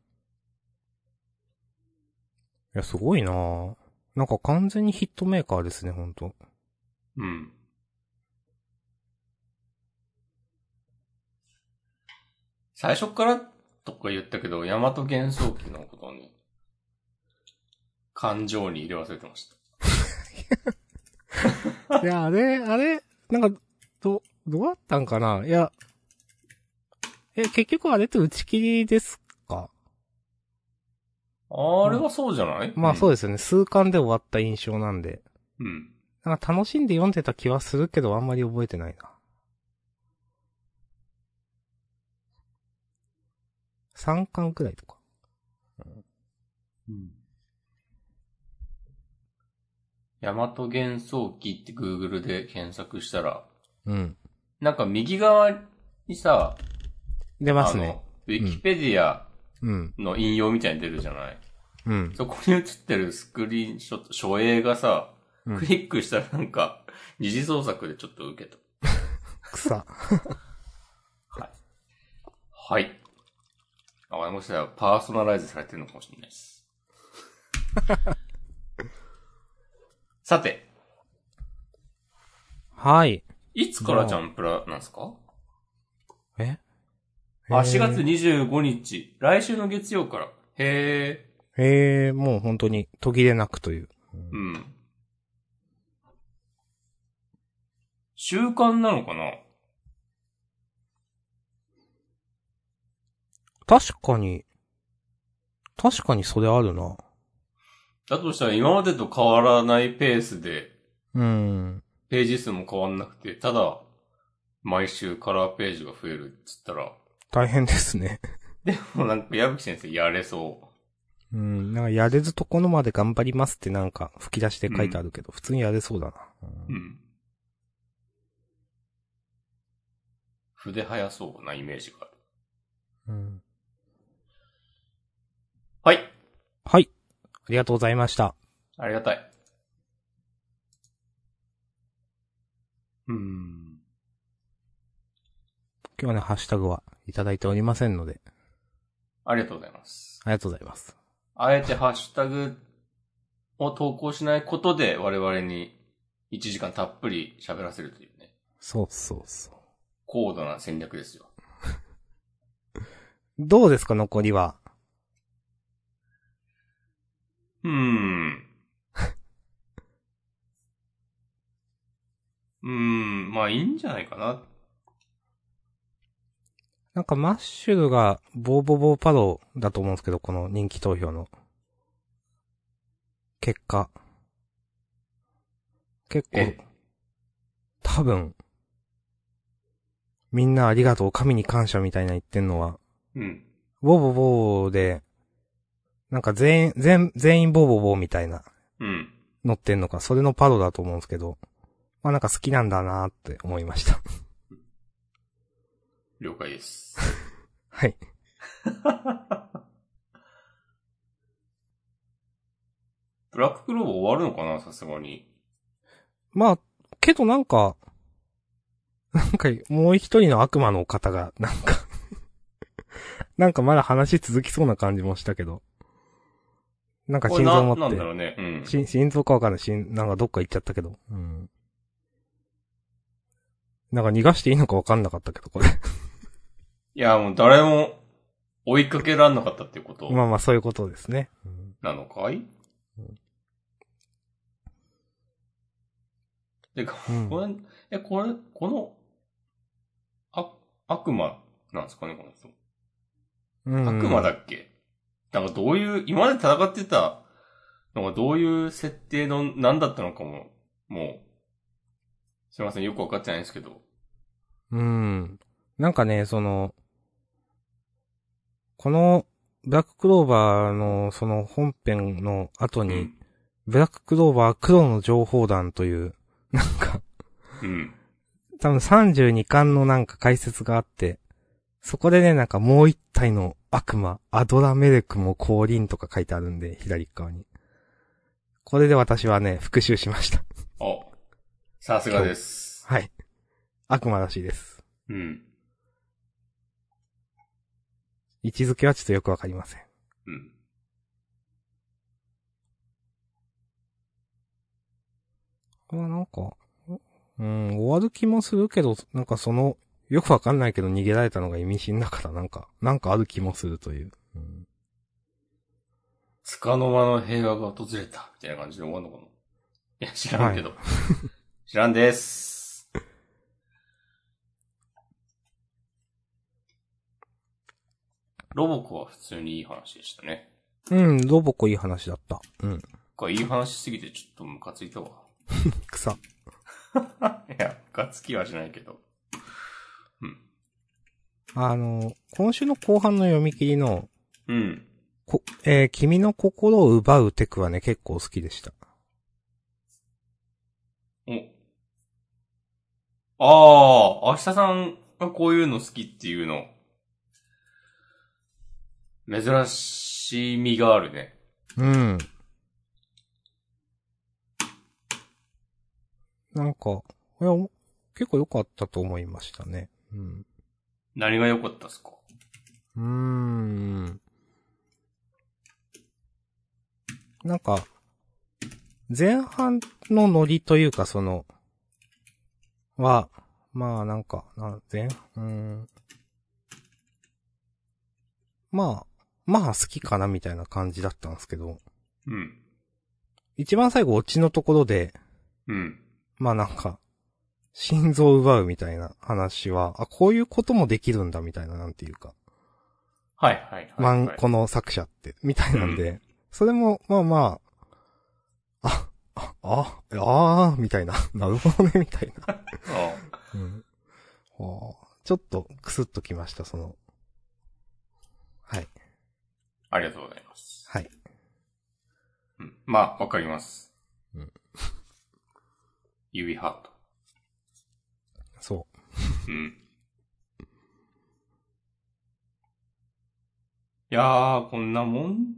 Speaker 2: いや、すごいなぁなんか完全にヒットメーカーですね、ほんと。
Speaker 1: うん。最初からとか言ったけど、大和幻想記のことをね、感情に入れ忘れてました。
Speaker 2: いや、あれ、あれ、なんか、ど、どうだったんかな？いや、え、結局あれって打ち切りですか
Speaker 1: あれはそうじゃない？
Speaker 2: まあそう
Speaker 1: で
Speaker 2: ですよね。数巻で終わった印象なんで。
Speaker 1: す。うん。
Speaker 2: なんか楽しんで読んでた気はするけど、あんまり覚えてないな。3巻くらいとか。
Speaker 1: うん。大和幻想記って Google で検索したら、
Speaker 2: うん。
Speaker 1: なんか右側にさ、
Speaker 2: 出ますね。
Speaker 1: あの、ウィキペディア
Speaker 2: うん。
Speaker 1: の引用みたいに出るじゃない、
Speaker 2: うん。
Speaker 1: そこに映ってるスクリーンショット、書影がさ、
Speaker 2: うん
Speaker 1: クリックしたらなんか、二次創作でちょっと受けた。
Speaker 2: 草。
Speaker 1: はい。はい。あ、もしかしたらパーソナライズされてるのかもしれないです。さて、
Speaker 2: はい。
Speaker 1: いつからジャンプラなんですか？
Speaker 2: え？
Speaker 1: あ、4月25日。来週の月曜から。へ
Speaker 2: へえ、もう本当に途切れなくという。
Speaker 1: ー。うん。習慣なのかな？
Speaker 2: 確かに、確かにそれあるな。
Speaker 1: だとしたら今までと変わらないペースで、
Speaker 2: うん。
Speaker 1: ページ数も変わんなくて、ただ、毎週カラーページが増えるっつったら、
Speaker 2: 大変ですね。
Speaker 1: でもなんか矢吹先生やれそ
Speaker 2: うん。なんかやれずところまで頑張りますってなんか吹き出しで書いてあるけど、普通にやれそうだな。
Speaker 1: う。うん。筆早そうなイメージがある。
Speaker 2: うん。
Speaker 1: はい。
Speaker 2: はい。ありがとうございました。
Speaker 1: ありがたい。うーん。
Speaker 2: 今日はね、ハッシュタグはいただいておりませんので、
Speaker 1: ありがとうございます。
Speaker 2: ありがとうございます。
Speaker 1: あえてハッシュタグを投稿しないことで我々に1時間たっぷり喋らせるというね、
Speaker 2: そうそうそう。
Speaker 1: 高度な戦略ですよ。
Speaker 2: どうですか、残りは？
Speaker 1: うーん。うーん、まあいいんじゃないかな。
Speaker 2: なんかマッシュルがボーボーボーパロだと思うんですけど、この人気投票の。結果。結構
Speaker 1: え、
Speaker 2: 多分、みんなありがとう、神に感謝みたいな言ってんのは、
Speaker 1: うん。
Speaker 2: ボーボーボーで、なんか全員、全、全員ボーボーボーみたいな、
Speaker 1: うん。
Speaker 2: 乗ってんのか、それのパロだと思うんですけど、まあなんか好きなんだなーって思いました。
Speaker 1: 了解です。
Speaker 2: はい。
Speaker 1: ブラッククローバー終わるのかなさすがに。
Speaker 2: まあ、けどなんか、なんか、もう一人の悪魔の方が、なんか なんかまだ話続きそうな感じもしたけど。なんか心臓持って
Speaker 1: んだろうね。うん。
Speaker 2: し心臓かわかんない。心、なんかどっか行っちゃったけど。うん。なんか逃がしていいのかわかんなかったけど、これ。
Speaker 1: いや、もう誰も追いかけらんなかったっていうこと
Speaker 2: まあまあそういうことですね。うん
Speaker 1: なのかい？
Speaker 2: うん
Speaker 1: で、こ
Speaker 2: うん
Speaker 1: え、これ、この、あ、悪魔なんですかね、この人。
Speaker 2: うん
Speaker 1: 悪魔だっけ？なんかどういう、今まで戦ってたのがどういう設定の何だったのかも、もう、すいません、よくわかってないんですけど。
Speaker 2: うん。なんかね、その、この、ブラッククローバーの、その本編の後に、
Speaker 1: うん。
Speaker 2: ブラッククローバー黒の情報団という、なんか、
Speaker 1: うん。
Speaker 2: 多分32巻のなんか解説があって、そこでね、なんかもう一体の悪魔、アドラメレクも降臨とか書いてあるんで、左側に。これで私はね、復習しました。
Speaker 1: お、さすがです。
Speaker 2: はい。悪魔らしいです。
Speaker 1: うん。
Speaker 2: 位置づけはちょっとよくわかりません。
Speaker 1: うん。
Speaker 2: あ、なんか、うん、終わる気もするけど、なんかその、よくわかんないけど逃げられたのが意味深だから、なんか、なんかある気もするという。うん、
Speaker 1: つかの間の平和が訪れた、みたいな感じで終わるのかないや、知らんけど。知らんです。ロボコは普通にいい話でしたね。
Speaker 2: うん、ロボコいい話だった。うん。
Speaker 1: これいい話しすぎてちょっとムカついたわ。
Speaker 2: 草。
Speaker 1: いや、ムカつきはしないけど。うん。
Speaker 2: あの、今週の後半の読み切りの、
Speaker 1: うん。
Speaker 2: こ、えー君の心を奪うテクはね、結構好きでした。
Speaker 1: お。ああ、明日さんがこういうの好きっていうの、珍しみがあるね。
Speaker 2: うん。なんか、いや、結構良かったと思いましたね。うん。
Speaker 1: 何が良かったっすか？
Speaker 2: うーん。なんか、前半のノリというかその、は、まあなんか、な前、うーん。まあ、まあ好きかなみたいな感じだったんですけど、
Speaker 1: うん。
Speaker 2: 一番最後オチのところで、
Speaker 1: うん。
Speaker 2: まあなんか、心臓を奪うみたいな話は、あ、こういうこともできるんだみたいななんていうか。
Speaker 1: はいはいはい、はい。
Speaker 2: この作者って、みたいなんで、それも、まあまあ、あ、あ、あ、あー、みたいな、なるほどね、みたいな。
Speaker 1: あ
Speaker 2: うん。はあちょっと、くすっときました、その。はい、
Speaker 1: ありがとうございます。
Speaker 2: はい。
Speaker 1: うん。まあ、わかります。
Speaker 2: うん。
Speaker 1: 指ハート。
Speaker 2: そ
Speaker 1: うん。いやー、こんなもん？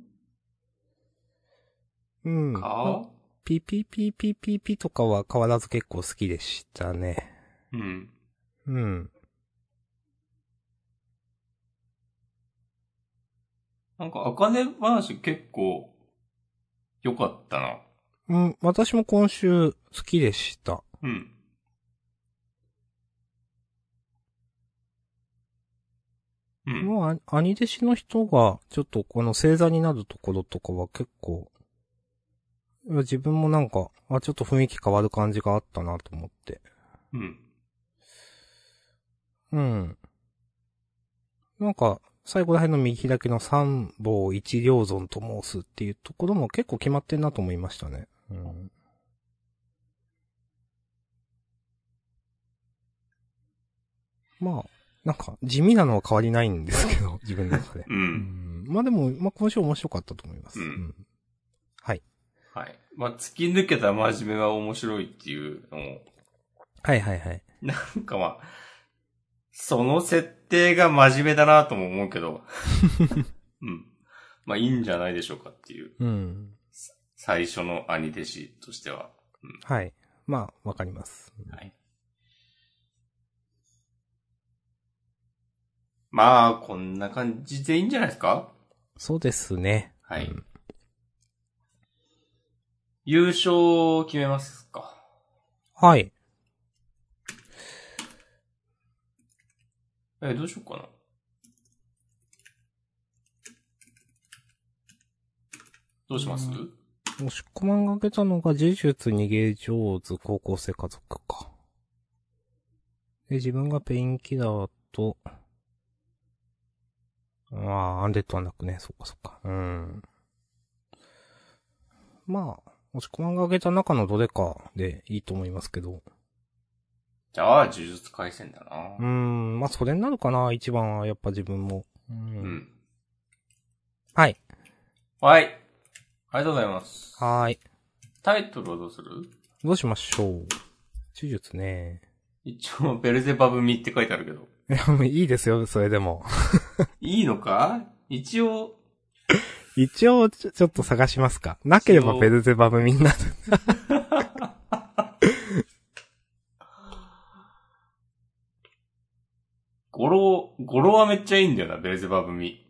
Speaker 2: う。うん。
Speaker 1: か？
Speaker 2: ピピピピピピとかは変わらず結構好きでしたね。
Speaker 1: うん。
Speaker 2: うん。
Speaker 1: なんか、あかね話結構、良かったな。
Speaker 2: うん、私も今週好きでした。
Speaker 1: うん。うん。
Speaker 2: もう、あ兄弟子の人が、ちょっとこの星座になるところとかは結構、自分もなんか、あ、ちょっと雰囲気変わる感じがあったなと思って。
Speaker 1: うん。
Speaker 2: うん。なんか、最後ら辺の右開きの三棒一両尊と申すっていうところも結構決まってんなと思いましたね。うん。まあ、なんか、地味なのは変わりないんですけど、自分の中で。
Speaker 1: う。
Speaker 2: うんんまあでも、まあ今週面白かったと思います。
Speaker 1: うん
Speaker 2: はい。
Speaker 1: はい。まあ、突き抜けた真面目が面白いっていうのも、
Speaker 2: はいはいはい。
Speaker 1: なんかまあ、その設定が真面目だなとも思うけど、うん。まあいいんじゃないでしょうかっていう、
Speaker 2: うん。
Speaker 1: 最初の兄弟子としては。
Speaker 2: はい。まあ、わかります。
Speaker 1: はい。まあ、こんな感じでいいんじゃないですか？
Speaker 2: そうですね。
Speaker 1: はい。
Speaker 2: うん
Speaker 1: 優勝決めますか。
Speaker 2: はい。
Speaker 1: え、どうしようかな。どうします、
Speaker 2: 押し込まんがけたのが、呪術逃げ上手、高校生家族か。で、自分がペインキラーと、ああ、アンデッドはなくね、そっかそっか。うん。まあ、押し込まんがけた中のどれかでいいと思いますけど。
Speaker 1: じゃあ、呪術回戦だな
Speaker 2: うー。ん、まあそれになるかな、一番はやっぱ自分も。う。
Speaker 1: うんん。
Speaker 2: はい。
Speaker 1: はい。ありがとうございます。
Speaker 2: はーい。
Speaker 1: タイトルはどうする？
Speaker 2: どうしましょう。呪術ね。
Speaker 1: 一応、ベルゼバブミって書いてあるけど。
Speaker 2: いや、もういいですよ、それでも。
Speaker 1: いいのか？一応、
Speaker 2: 一応ちょ、ちょっと探しますか。なければベルゼバブみんな。
Speaker 1: 語呂、語呂はめっちゃいいんだよな、ベルゼバブミ。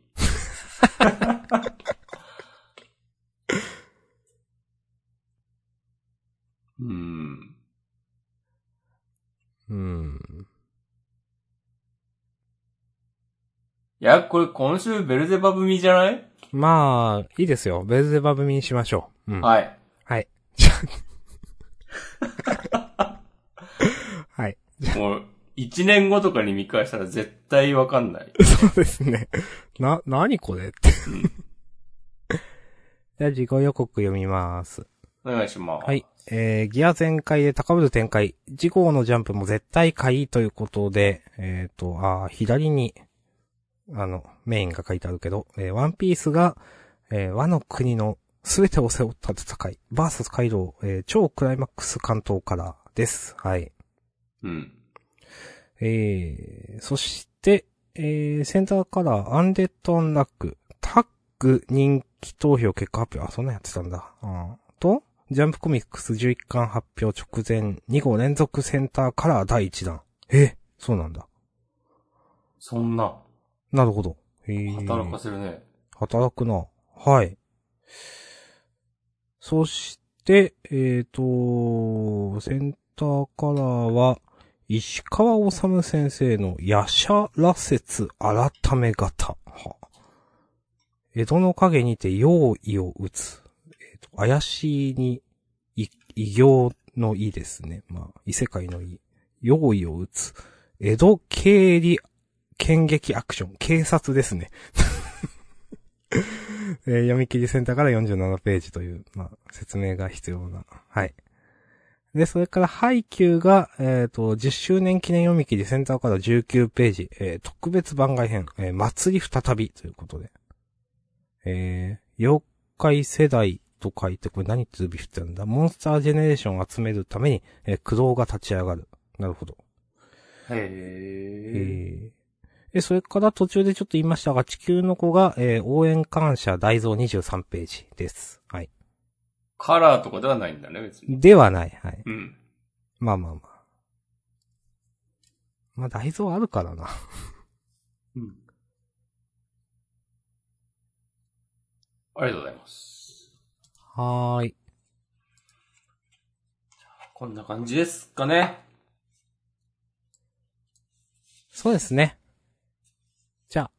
Speaker 1: うーん。
Speaker 2: うん。
Speaker 1: いや、これ今週ベルゼバブミじゃない？
Speaker 2: まあ、いいですよ。ベルゼバブミにしましょう。うん。
Speaker 1: はい。
Speaker 2: はい。はい。
Speaker 1: もう、一年後とかに見返したら絶対わかんない。
Speaker 2: そうですね。な、なにこれって。じゃあ、自己予告読みます。
Speaker 1: お願いします。
Speaker 2: はい。えー、ギア全開で高ぶる展開。次号のジャンプも絶対買いということで、えっ、と、あー左に、あの、メインが書いてあるけど、えーワンピースが、えーワノ国のすべてを背負った戦い、バーサスカイドウ、えー超クライマックス巻頭からです。はい。
Speaker 1: うん。
Speaker 2: えー、そして、えー、センターカラー、アンデッド・アンラック、タッグ人気投票結果発表、あ、そんなんやってたんだ。うん、と、ジャンプコミックス11巻発表直前、2号連続センターカラー第1弾。え、そうなんだ。
Speaker 1: そんな、
Speaker 2: なるほど。えー、
Speaker 1: 働かせるね。
Speaker 2: 働くな。はい。そして、えっ、と、センターカラーは、石川治先生のヤシャ羅説改め型。は江戸の影にて用意を打つ。えっ、と、怪しいに、異形の意ですね。まあ、異世界の意。用意を打つ。江戸経理剣撃アクション。警察ですね。えー読み切りセンターから47ページという、まあ、説明が必要な。はい。で、それから、ハイキューが、えっ、と、10周年記念読み切りセンターから19ページ、えー特別番外編、えー祭り再びということで。えー妖怪世代と書いて、これ何って指振ってるんだ？モンスタージェネレーションを集めるために、えー、駆動が立ち上がる。なるほど。
Speaker 1: へえ。
Speaker 2: えーえ、それから途中でちょっと言いましたが、地球の子が、えー応援感謝大蔵23ページです。はい。
Speaker 1: カラーとかではないんだね、別に。
Speaker 2: ではない。はい。
Speaker 1: うん。
Speaker 2: まあまあまあ。まあ大蔵あるからな。
Speaker 1: うん。ありがとうございます。
Speaker 2: はーい。
Speaker 1: こんな感じですかね。
Speaker 2: そうですね。じゃあ、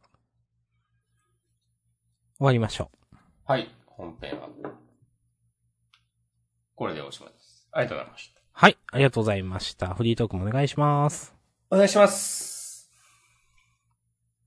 Speaker 2: 終わりましょう。
Speaker 1: はい。本編は。これでおしまいです。ありがとうございました。
Speaker 2: はい。ありがとうございました。フリートークもお願いします。
Speaker 1: お願いします。